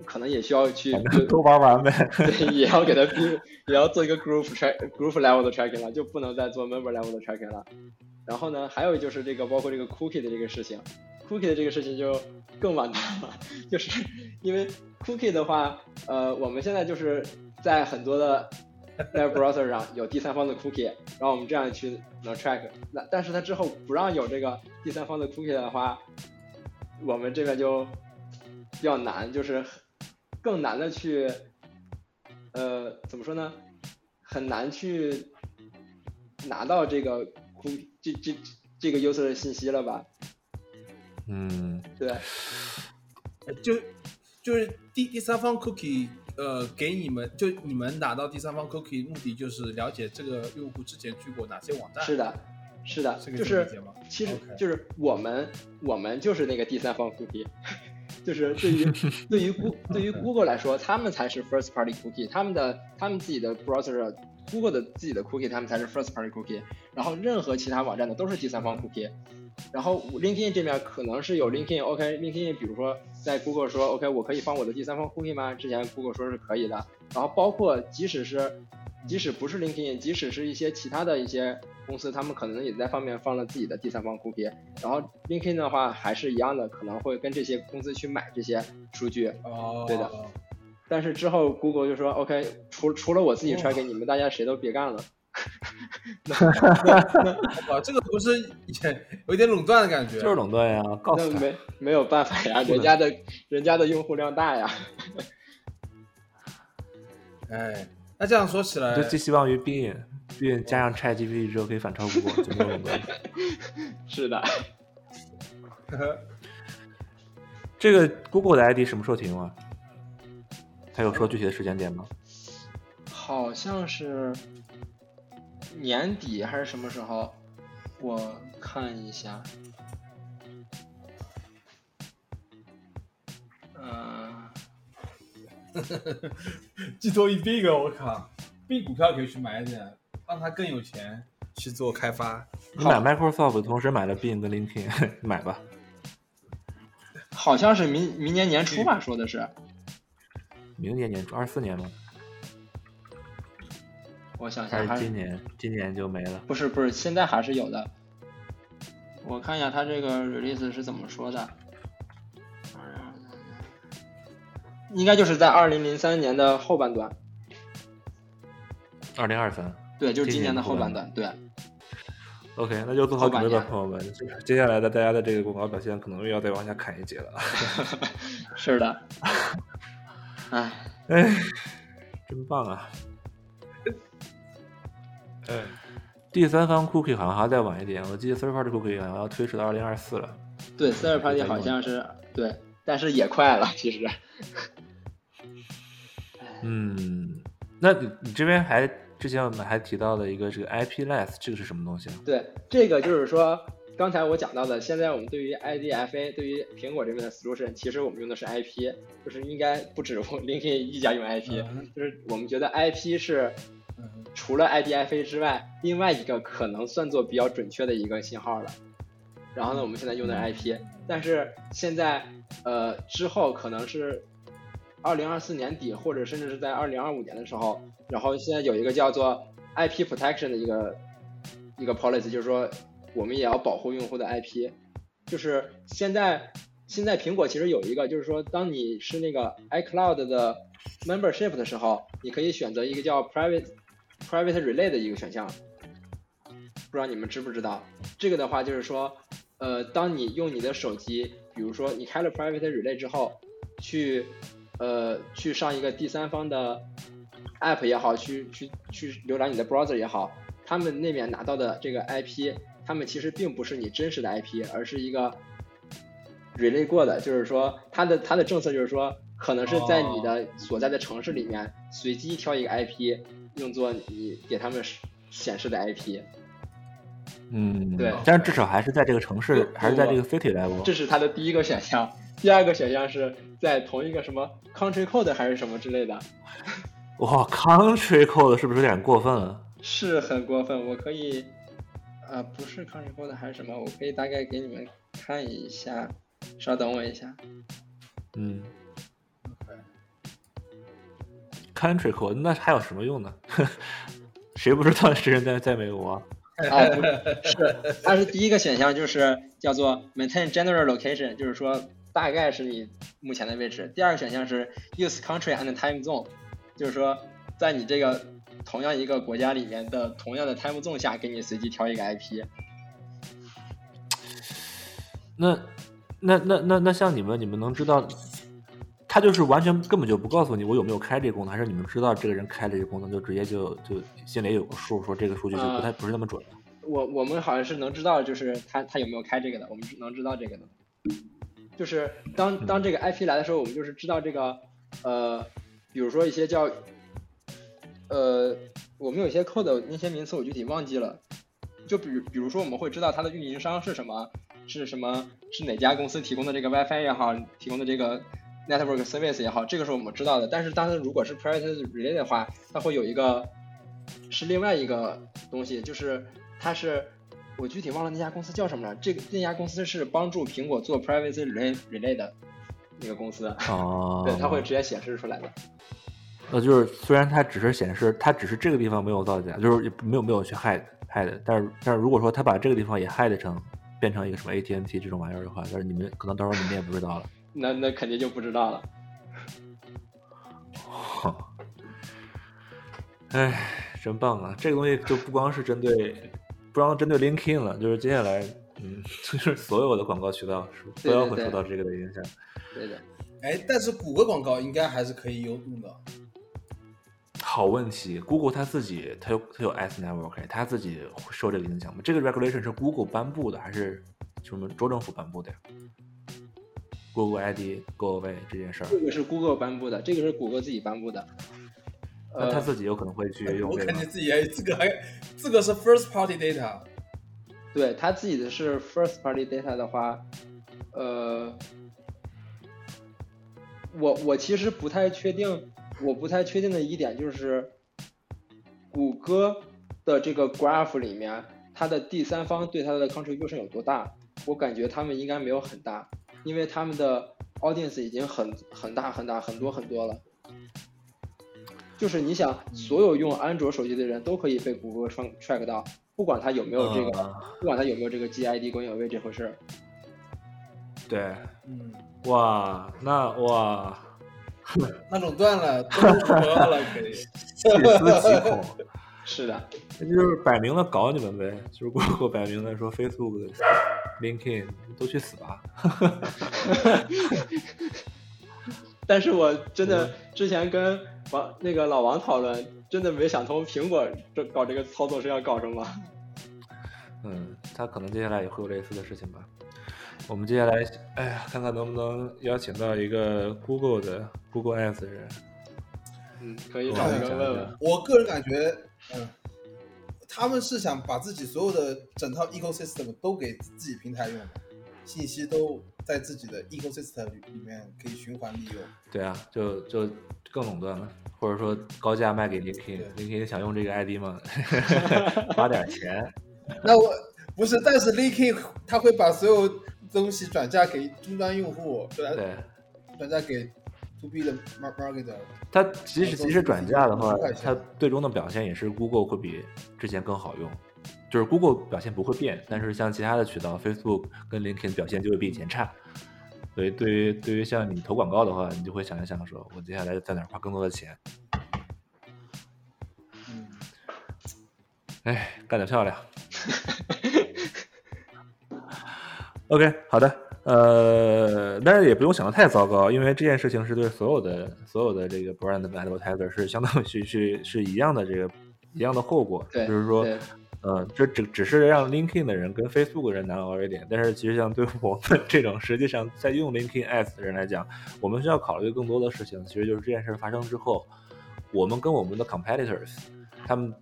可能也需要去反正都玩完呗。对，也要给它并，也要做一个 group track group level 的 tracking 了，就不能再做 member level 的 tracking 了。然后呢，还有就是这个包括这个 cookie 的这个事情，cookie 的这个事情就更完蛋了，就是因为 cookie 的话，呃，我们现在就是在很多的 web browser 上有第三方的 cookie，然后我们这样去能 track。那但是它之后不让有这个第三方的 cookie 的话，我们这边就比较难，就是更难的去，呃，怎么说呢？很难去拿到这个 cookie 这这这个 user 的信息了吧？嗯，对，就就是第第三方 cookie，呃，给你们就你们拿到第三方 cookie 目的就是了解这个用户之前去过哪些网站。是的，是的，这个就是这么理解吗其实就是我们我们就是那个第三方 cookie，就是对于对于 Google 对于 Google 来说，他们才是 first party cookie，他们的他们自己的 browser Google 的自己的 cookie，他们才是 first party cookie，然后任何其他网站的都是第三方 cookie。然后 LinkedIn 这边可能是有 LinkedIn OK，LinkedIn 比如说在 Google 说 OK，我可以放我的第三方 cookie 吗？之前 Google 说是可以的。然后包括即使是即使不是 LinkedIn，即使是一些其他的一些公司，他们可能也在方面放了自己的第三方 cookie。然后 LinkedIn 的话还是一样的，可能会跟这些公司去买这些数据。哦，对的但是之后 Google 就说 OK，除除了我自己传给你们，大家谁都别干了。哇，这个不是也有点垄断的感觉？就是垄断呀，告诉没没有办法呀，人家的人家的用户量大呀。哎，那这样说起来就，寄希望于 Bing Bing 加上 ChatGPT 之后可以反超 Google，就没有垄断。是的，这个 Google 的 ID 什么时候停用啊？他有说具体的时间点吗？好像是年底还是什么时候？我看一下。寄托于 Big，我靠，Big 股票可以去买一点，让他更有钱去做开发。你买 Microsoft 同时买了 Bing 跟 LinkedIn，买吧。好像是明明年年初吧，说的是。明年年初，二四年吗？我想想，还是今年？今年就没了？不是不是，现在还是有的。我看一下他这个 release 是怎么说的。应该就是在二零零三年的后半段。二零二三。对，就是今年的后半段。对。OK，那就做好准备吧，朋友们。接下来的大家的这个广告表现可能又要再往下砍一截了。是的。哎哎，真棒啊！哎，第三方 cookie 好像还要再晚一点，我记得 third party cookie 好像要推迟到二零二四了。对，third party 好像是对，但是也快了，其实。嗯，那你你这边还？之前我们还提到了一个这个 IP-less，这个是什么东西啊？对，这个就是说，刚才我讲到的，现在我们对于 IDFA，对于苹果这边的 solution，其实我们用的是 IP，就是应该不止我 LinkedIn 一家用 IP，就是我们觉得 IP 是除了 IDFA 之外，另外一个可能算作比较准确的一个信号了。然后呢，我们现在用的 IP，但是现在呃之后可能是。二零二四年底，或者甚至是在二零二五年的时候，然后现在有一个叫做 IP protection 的一个一个 policy，就是说我们也要保护用户的 IP。就是现在现在苹果其实有一个，就是说当你是那个 iCloud 的 membership 的时候，你可以选择一个叫 private private relay 的一个选项。不知道你们知不知道？这个的话就是说，呃，当你用你的手机，比如说你开了 private relay 之后，去呃，去上一个第三方的 app 也好，去去去浏览你的 browser 也好，他们那边拿到的这个 IP，他们其实并不是你真实的 IP，而是一个 relay 过的，就是说它的它的政策就是说，可能是在你的所在的城市里面随机挑一个 IP，用作你给他们显示的 IP。嗯，对，但是至少还是在这个城市，还是在这个 city level。这是它的第一个选项。第二个选项是在同一个什么 country code 还是什么之类的。哇，country code 是不是有点过分了？是很过分。我可以，啊，不是 country code 还是什么？我可以大概给你们看一下。稍等我一下。嗯。country code 那还有什么用呢？谁不知道谁人在在美国？啊，不是，它是第一个选项，就是叫做 maintain general location，就是说。大概是你目前的位置。第二个选项是 use country and time zone，就是说在你这个同样一个国家里面的同样的 time zone 下，给你随机挑一个 IP。那那那那那像你们，你们能知道，他就是完全根本就不告诉你我有没有开这个功能，还是你们知道这个人开了这个功能，就直接就就心里有个数，说这个数据就不太不是那么准。我我们好像是能知道，就是他他有没有开这个的，我们能知道这个的。就是当当这个 IP 来的时候，我们就是知道这个，呃，比如说一些叫，呃，我们有些 code 那些名词我具体忘记了，就比比如说我们会知道它的运营商是什么，是什么，是哪家公司提供的这个 WiFi 也好，提供的这个 network service 也好，这个是我们知道的。但是当它如果是 private relay 的话，它会有一个是另外一个东西，就是它是。我具体忘了那家公司叫什么了。这个那家公司是帮助苹果做 privacy relay relay 的那个公司。哦。对，它会直接显示出来的。呃就是虽然它只是显示，它只是这个地方没有造假，就是没有没有去 hide hide，但是但是如果说它把这个地方也 hide 成变成一个什么 ATMT 这种玩意儿的话，但是你们可能到时候你们也不知道了。那那肯定就不知道了。好。哎，真棒啊！这个东西就不光是针对。不光针对 LinkedIn 了，就是接下来，嗯，就是所有的广告渠道都要会受到这个的影响。对的。哎，但是谷歌广告应该还是可以用的。好问题，Google 它自己它有它有 S network，它自己受这个影响吗？这个 regulation 是 Google 颁布的还是什么州政府颁布的呀？Google ID go away 这件事儿。这个是 Google 颁布的，这个是谷歌自己颁布的。那他自己有可能会去 用这个。我感觉自己还这个还这个是 first party data。对他自己的是 first party data 的话，呃，我我其实不太确定，我不太确定的一点就是，谷歌的这个 graph 里面，它的第三方对它的 contribution 有多大？我感觉他们应该没有很大。因为他们的 audience 已经很很大很大很多很多了。就是你想，所有用安卓手机的人都可以被谷歌 track track 到，不管他有没有这个，嗯不管他有没有这个 GID 公有位这回事儿。对，嗯，哇，那哇，那垄断了，都合了，可以。细思极恐，是的，那就是摆明了搞你们呗，就是 Google 摆明了说 Facebook、LinkedIn 都去死吧。但是我真的之前跟王那个老王讨论，真的没想通苹果这搞这个操作是要搞什么。嗯，他可能接下来也会有类似的事情吧。我们接下来，哎呀，看看能不能邀请到一个 Google 的 Google Ads 的人。嗯，可以找一个问问。我个人感觉，嗯，他们是想把自己所有的整套 ecosystem 都给自己平台用，信息都在自己的 ecosystem 里里面可以循环利用。对啊，就就更垄断了，或者说高价卖给 LinkedIn，LinkedIn 想用这个 ID 吗？花点钱。那我不是，但是 LinkedIn 他会把所有东西转嫁给终端用户，转对，转嫁给 to B 的 mar- marketer。它即使即使转嫁的话五块，钱它最终的表现也是 Google 会比之前更好用。就是 Google 表现不会变，但是像其他的渠道，Facebook 跟 LinkedIn 表现就会比以前差。所以对于对于像你投广告的话，你就会想一想说，我接下来在哪儿花更多的钱？嗯，哎，干得漂亮。OK，好的，呃，但是也不用想的太糟糕，因为这件事情是对所有的所有的这个 brand 的 advertiser 是相当于是是是一样的这个一样的后果，对，就是说，嗯，这只只是让 LinkedIn 的人跟 Facebook 的人难熬一点，但是其实像对我们这种实际上在用 LinkedIn Ads 的人来讲，我们需要考虑更多的事情，其实就是这件事发生之后，我们跟我们的 competitors 他们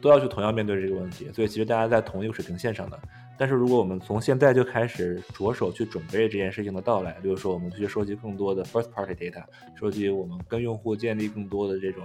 都要去同样面对这个问题，所以其实大家在同一个水平线上的。但是如果我们从现在就开始着手去准备这件事情的到来，比如说我们去收集更多的 first party data，收集我们跟用户建立更多的这种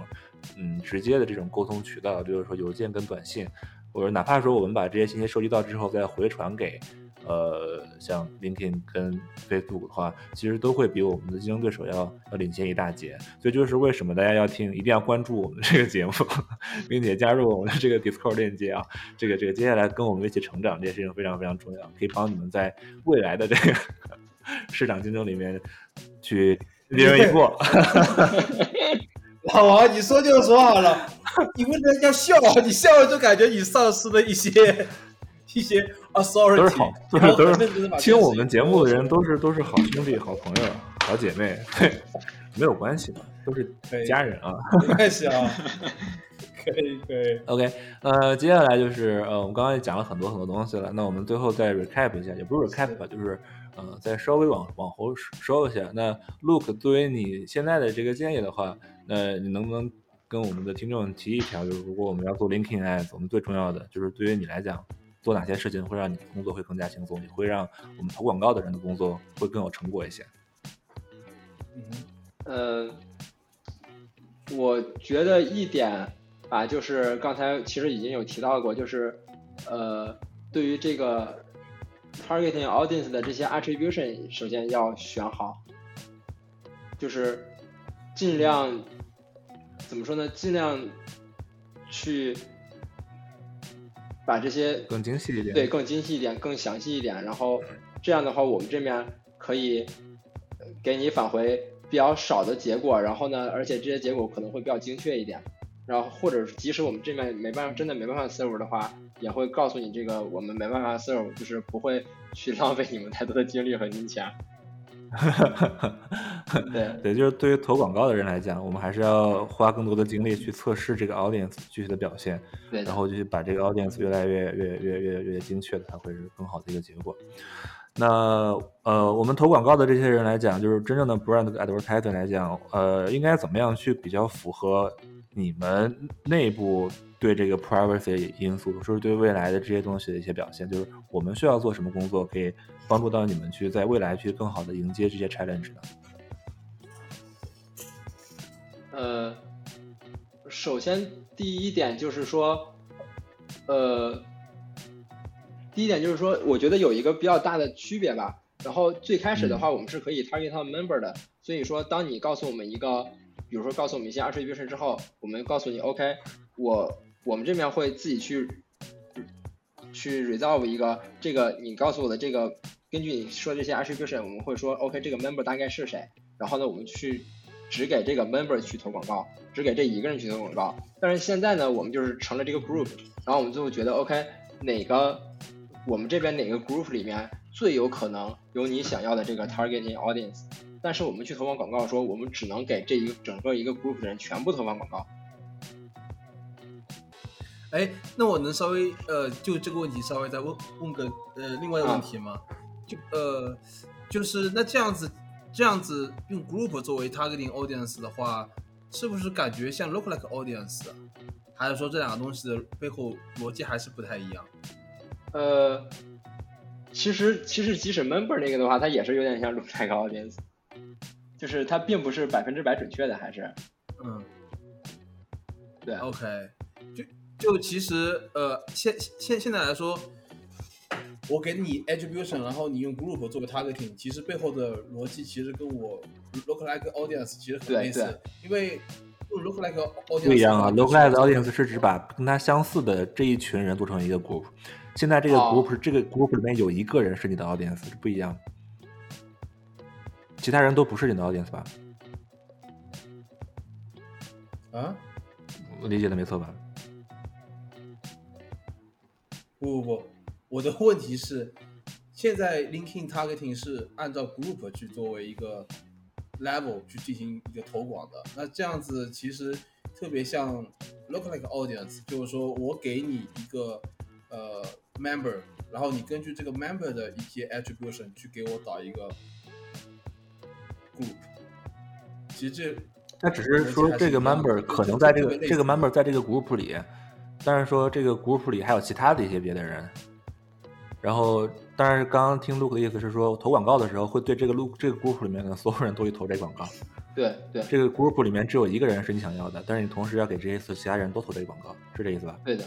嗯直接的这种沟通渠道，比如说邮件跟短信，或者哪怕说我们把这些信息收集到之后再回传给呃像 LinkedIn 跟 Facebook 的话，其实都会比我们的竞争对手要要领先一大截。所以就是为什么大家要听，一定要关注我们这个节目，并且加入我们的这个 Discord 链接啊，这个这个接下来跟我们一起成长，这件事情非常非常重要，可以帮你们在未来的这个 市场竞争里面去 一人一过。老王，你说就说好了，你为了要笑，你笑了就感觉你丧失了一些一些 authority，都是好，都是都是听我们节目的人都都是都是好兄弟、好朋友、好姐妹，对，没有关系的，都是家人啊。没关系啊，可以可以，OK，呃，接下来就是呃，我们刚刚也讲了很多很多东西了，那我们最后再 recap 一下，也不是 recap 吧，就是呃，再稍微往往后收一下。那 Look，作为你现在的这个建议的话，那你能不能跟我们的听众提一条，就是如果我们要做 LinkedIn Ads，我们最重要的就是对于你来讲，做哪些事情会让你的工作会更加轻松，也会让我们投广告的人的工作会更有成果一些。嗯嗯，我觉得一点啊，就是刚才其实已经有提到过，就是呃，对于这个 targeting audience 的这些 attribution，首先要选好，就是尽量怎么说呢？尽量去把这些更精细一点。对，更精细一点，更详细一点。然后这样的话，我们这边可以呃给你返回比较少的结果，然后呢，而且这些结果可能会比较精确一点。然后或者是即使我们这边没办法，真的没办法 serve 的话，也会告诉你这个我们没办法 serve，就是不会去 浪费你们太多的精力和金钱。对。对，就是对于投广告的人来讲，我们还是要花更多的精力去测试这个 audience 具体的表现，对，然后就是把这个 audience 越来越越越越越精确的，才会是更好的一个结果。那呃，我们投广告的这些人来讲，就是真正的 brand advertiser 来讲，呃，应该怎么样去比较符合你们内部对这个 privacy 因素，就是对未来的这些东西的一些表现，就是我们需要做什么工作，可以帮助到你们去在未来去更好的迎接这些 challenge 呢？呃，首先第一点就是说，呃，第一点就是说，我觉得有一个比较大的区别吧，然后最开始的话，我们是可以 target 到 member 的。所以说，当你告诉我们一个，比如说告诉我们一些 attribution 之后，我们告诉你，OK，我我们这边会自己去去 resolve 一个这个你告诉我的这个，根据你说这些 attribution，我们会说，OK，这个 member 大概是谁？然后呢，我们去只给这个 member 去投广告，只给这一个人去投广告。但是现在呢，我们就是成了这个 group，然后我们最后觉得，OK，哪个我们这边哪个 group 里面最有可能有你想要的这个 targeting audience？但是我们去投放广告，说我们只能给这一个整个一个 group 的人全部投放广告。哎，那我能稍微呃，就这个问题稍微再问问个呃另外的问题吗？就呃，就是那这样子这样子用 group 作为 targeting audience 的话，是不是感觉像 lookalike audience？还是说这两个东西的背后逻辑还是不太一样？呃，其实其实即使 member 那个的话，它也是有点像 lookalike audience。就是它并不是百分之百准确的，还是，嗯，对，OK，就就其实呃，现现现在来说，我给你 attribution，然后你用 group 作为 targeting，其实背后的逻辑其实跟我 lookalike audience 其实很类似，因为 lookalike audience 不一样啊，lookalike audience 是指把跟他相似的这一群人做成一个 group，现在这个 group 这个 group 里面有一个人是你的 audience，是不一样。其他人都不是你的 audience 吧？啊？我理解的没错吧？不不不，我的问题是，现在 linking targeting 是按照 group 去作为一个 level 去进行一个投广的，那这样子其实特别像 lookalike audience，就是说我给你一个呃 member，然后你根据这个 member 的一些 attribution 去给我导一个。group，其实这那只是说这个 member 可能在这个这个 member 在这个 group 里，但是说这个 group 里还有其他的一些别的人。然后，但是刚刚听 Luke 的意思是说，投广告的时候会对这个 Luke 这个 group 里面的所有人都去投这广告。对对，这个 group 里面只有一个人是你想要的，但是你同时要给这些其他人都投这个广告，是这意思吧？对的。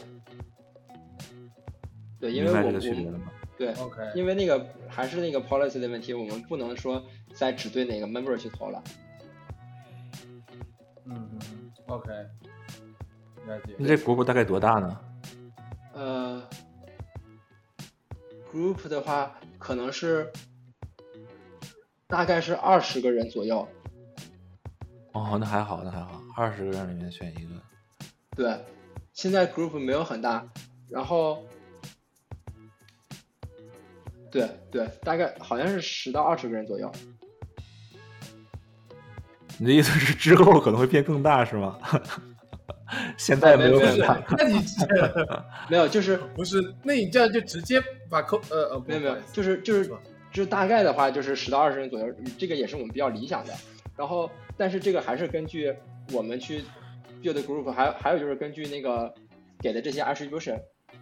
对，因为我我对，OK，因为那个还是那个 policy 的问题，我们不能说再只对哪个 member 去投了。嗯嗯，OK，了解。那这 group 大概多大呢？呃，group 的话可能是大概是二十个人左右。哦，那还好，那还好，二十个人里面选一个。对，现在 group 没有很大，然后。对对，大概好像是十到二十个人左右。你的意思是之后可能会变更大是吗？现在没有很大。那你 没有，就是不是？那你这样就直接把扣呃呃，没有没有，就是就是就是大概的话就是十到二十人左右，这个也是我们比较理想的。然后，但是这个还是根据我们去 build group，还还有就是根据那个给的这些 attribution，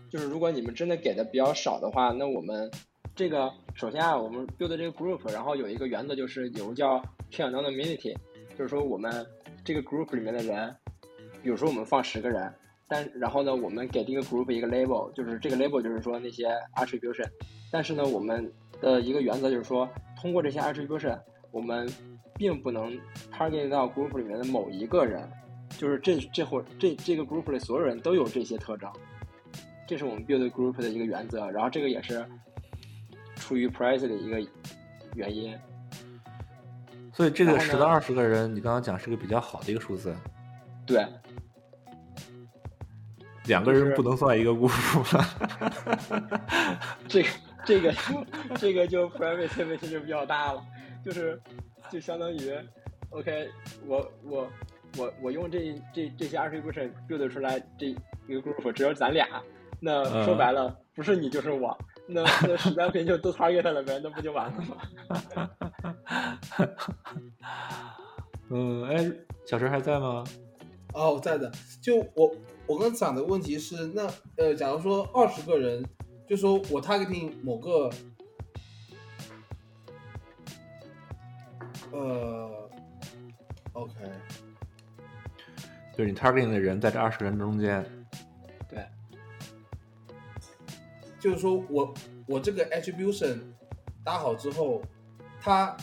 就是如果你们真的给的比较少的话，那我们。这个首先啊，我们 build 这个 group，然后有一个原则就是有个叫 k i n anonymity，就是说我们这个 group 里面的人，比如说我们放十个人，但然后呢，我们给这个 group 一个 label，就是这个 label 就是说那些 attribution，但是呢，我们的一个原则就是说，通过这些 attribution，我们并不能 target 到 group 里面的某一个人，就是这这会这这个 group 里所有人都有这些特征，这是我们 build group 的一个原则，然后这个也是。出于 price 的一个原因，所以这个十到二十个人，你刚刚讲是个比较好的一个数字。对，两个人不能算一个 group。这个这个这个就 private 问题就比较大了，就是就相当于，OK，我我我我用这这这些 attribution build 出来这一个 group，只有咱俩，那说白了，不是你就是我。那那实在不行就都 target 了呗，那不就完了吗？嗯，哎，小陈还在吗？哦，在的。就我我刚讲的问题是，那呃，假如说二十个人，就说我 targeting 某个，呃，OK，就是你 targeting 的人在这二十个人中间。对就是说我我这个 attribution 搭好之后，他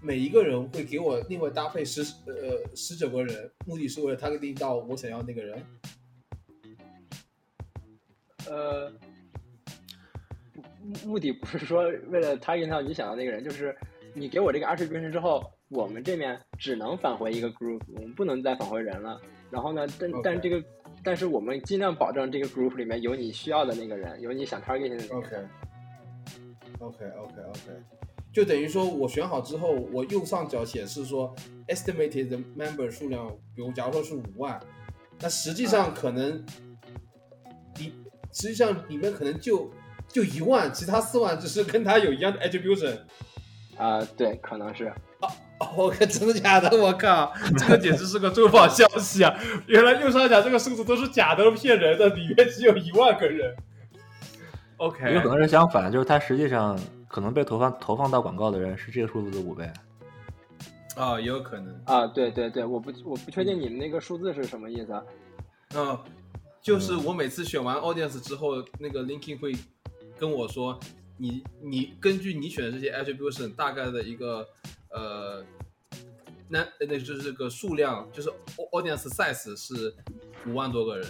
每一个人会给我另外搭配十呃十九个人，目的是为了 targeting 到我想要那个人。呃，目目的不是说为了 target 到你想要那个人，就是你给我这个 attribution 之后，我们这面只能返回一个 group，我们不能再返回人了。然后呢，但但这个，但是我们尽量保证这个 group 里面有你需要的那个人，有你想 target 的那个 OK 人。OK OK OK，就等于说我选好之后，我右上角显示说 estimated member 数量，比如假如说是五万，那实际上可能你实际上里面可能就就一万，其他四万只是跟他有一样的 attribution。啊、对，可能是。哦，我靠，真的假的？我靠，这个简直是个重磅消息啊！原来右上角这个数字都是假的，骗人的，里面只有一万个人。OK，有可能是相反，就是他实际上可能被投放投放到广告的人是这个数字的五倍。啊，也有可能。啊，对对对，我不我不确定你们那个数字是什么意思啊。嗯，就是我每次选完 audience 之后，那个 linking 会跟我说，你你根据你选的这些 attribution 大概的一个呃，那那就是这个数量，就是 audience size 是五万多个人。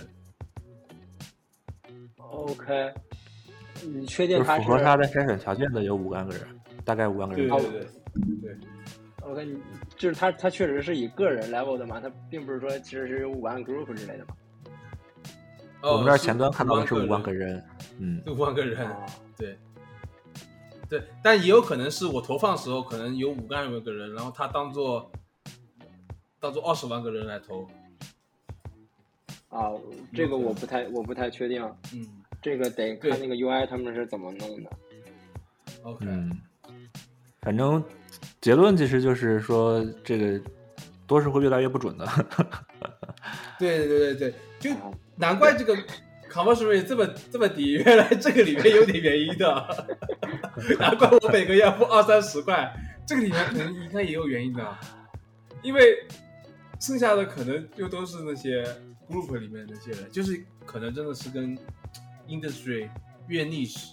OK，你确定他是符合他的筛选条件的有五万个人，大概五万个人。对对对对，OK，你就是他他确实是以个人 level 的嘛，他并不是说其实是有五万 group 之类的嘛。哦我们这儿前端看到的是五万个人，嗯，五万个人，啊，对。对，但也有可能是我投放的时候，可能有五万个人，然后他当做当做二十万个人来投，啊，这个我不太我不太确定，嗯这个得看那个 UI 他们是怎么弄的。，OK，嗯，反正结论其实就是说，这个多是会越来越不准的。对对对对对，就啊难怪这个 conversion rate 这么这么低，原来这个里面有点原因的，难怪我每个月要付二三十块，这个里面可能应该也有原因的，因为剩下的可能就都是那些 group 里面那些人，就是可能真的是跟 industry 越 niche，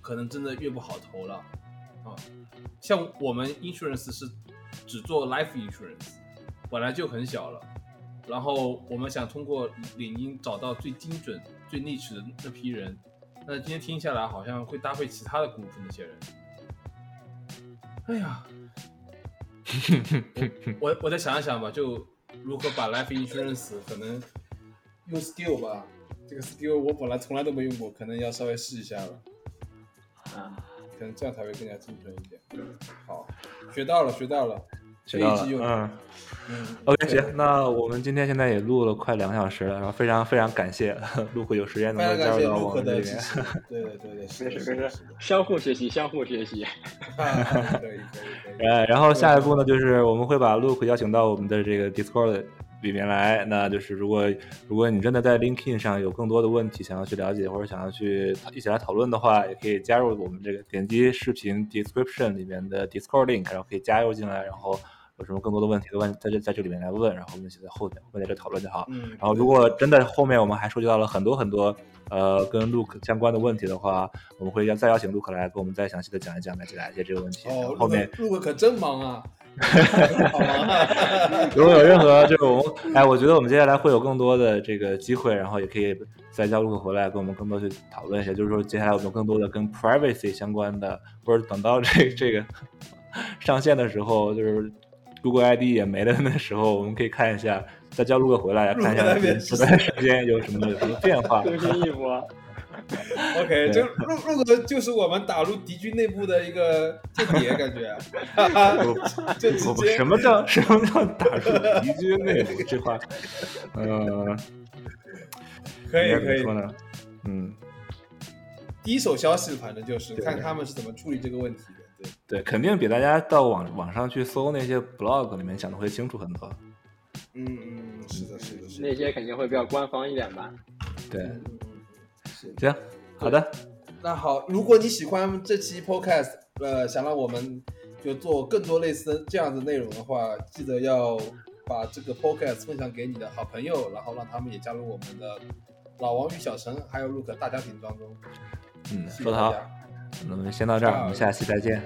可能真的越不好投了啊。像我们 insurance 是只做 life insurance，本来就很小了。然后我们想通过领英找到最精准、最 niche 的那批人，那今天听下来好像会搭配其他的 group 那些人。哎呀，我我我再想一想吧，就如何把 life insurance 可能用 skill 吧，这个 skill 我本来从来都没用过，可能要稍微试一下了，啊，可能这样才会更加精准一点。好，学到了，学到了，学到了，嗯。嗯 OK，行，那我们今天现在也录了快两个小时了，然后非常非常感谢陆克有时间能够加入到我们这里面。持。对对对对，没事没事是是，相互学习，相互学习。啊可以可以可以。呃，然后下一步呢，就是我们会把 Luke 邀请到我们的这个 Discord 里面来。那就是如果如果你真的在 LinkedIn 上有更多的问题想要去了解，或者想要去一起来讨论的话，也可以加入我们这个点击视频 description 里面的 Discord link，然后可以加入进来，然后有什么更多的问题的问在这在这里面来问，然后我们一起在后面后面在这讨论就好。嗯，然后，如果真的后面我们还收集到了很多很多呃跟 Luke 相关的问题的话，我们会邀再邀请 Luke 来跟我们再详细的讲一讲，来解答一些这个问题。后，后面陆哥可真忙啊。如果有任何这种，哎，我觉得我们接下来会有更多的这个机会，然后也可以再叫 Luke 回来跟我们更多去讨论一下，就是说接下来我们有更多的跟 privacy 相关的，或者等到这这个上线的时候，就是 Google ID 也没了的时候，我们可以看一下，再叫 Luke 回来看一下这段时间有什么有什么变化。更新一波。OK，就陆陆哥就是我们打入敌军内部的一个间谍，感觉，哈哈就直接什么叫什么叫打入敌军内部？这话，嗯、可以可以说，呢？嗯，第一手消息，反正就是看他们是怎么处理这个问题的。对，对，肯定比大家到网网上去搜那些 blog 里面讲的会清楚很多。嗯嗯，是的，是的，是的。那些肯定会比较官方一点吧。对。行，好的，那好，如果你喜欢这期 Podcast，呃，想让我们就做更多类似这样的内容的话，记得要把这个 Podcast 分享给你的好朋友，然后让他们也加入我们的老王与小陈还有 Look 大家庭当中。嗯，说得好。那我们先到这儿，我们下期再见。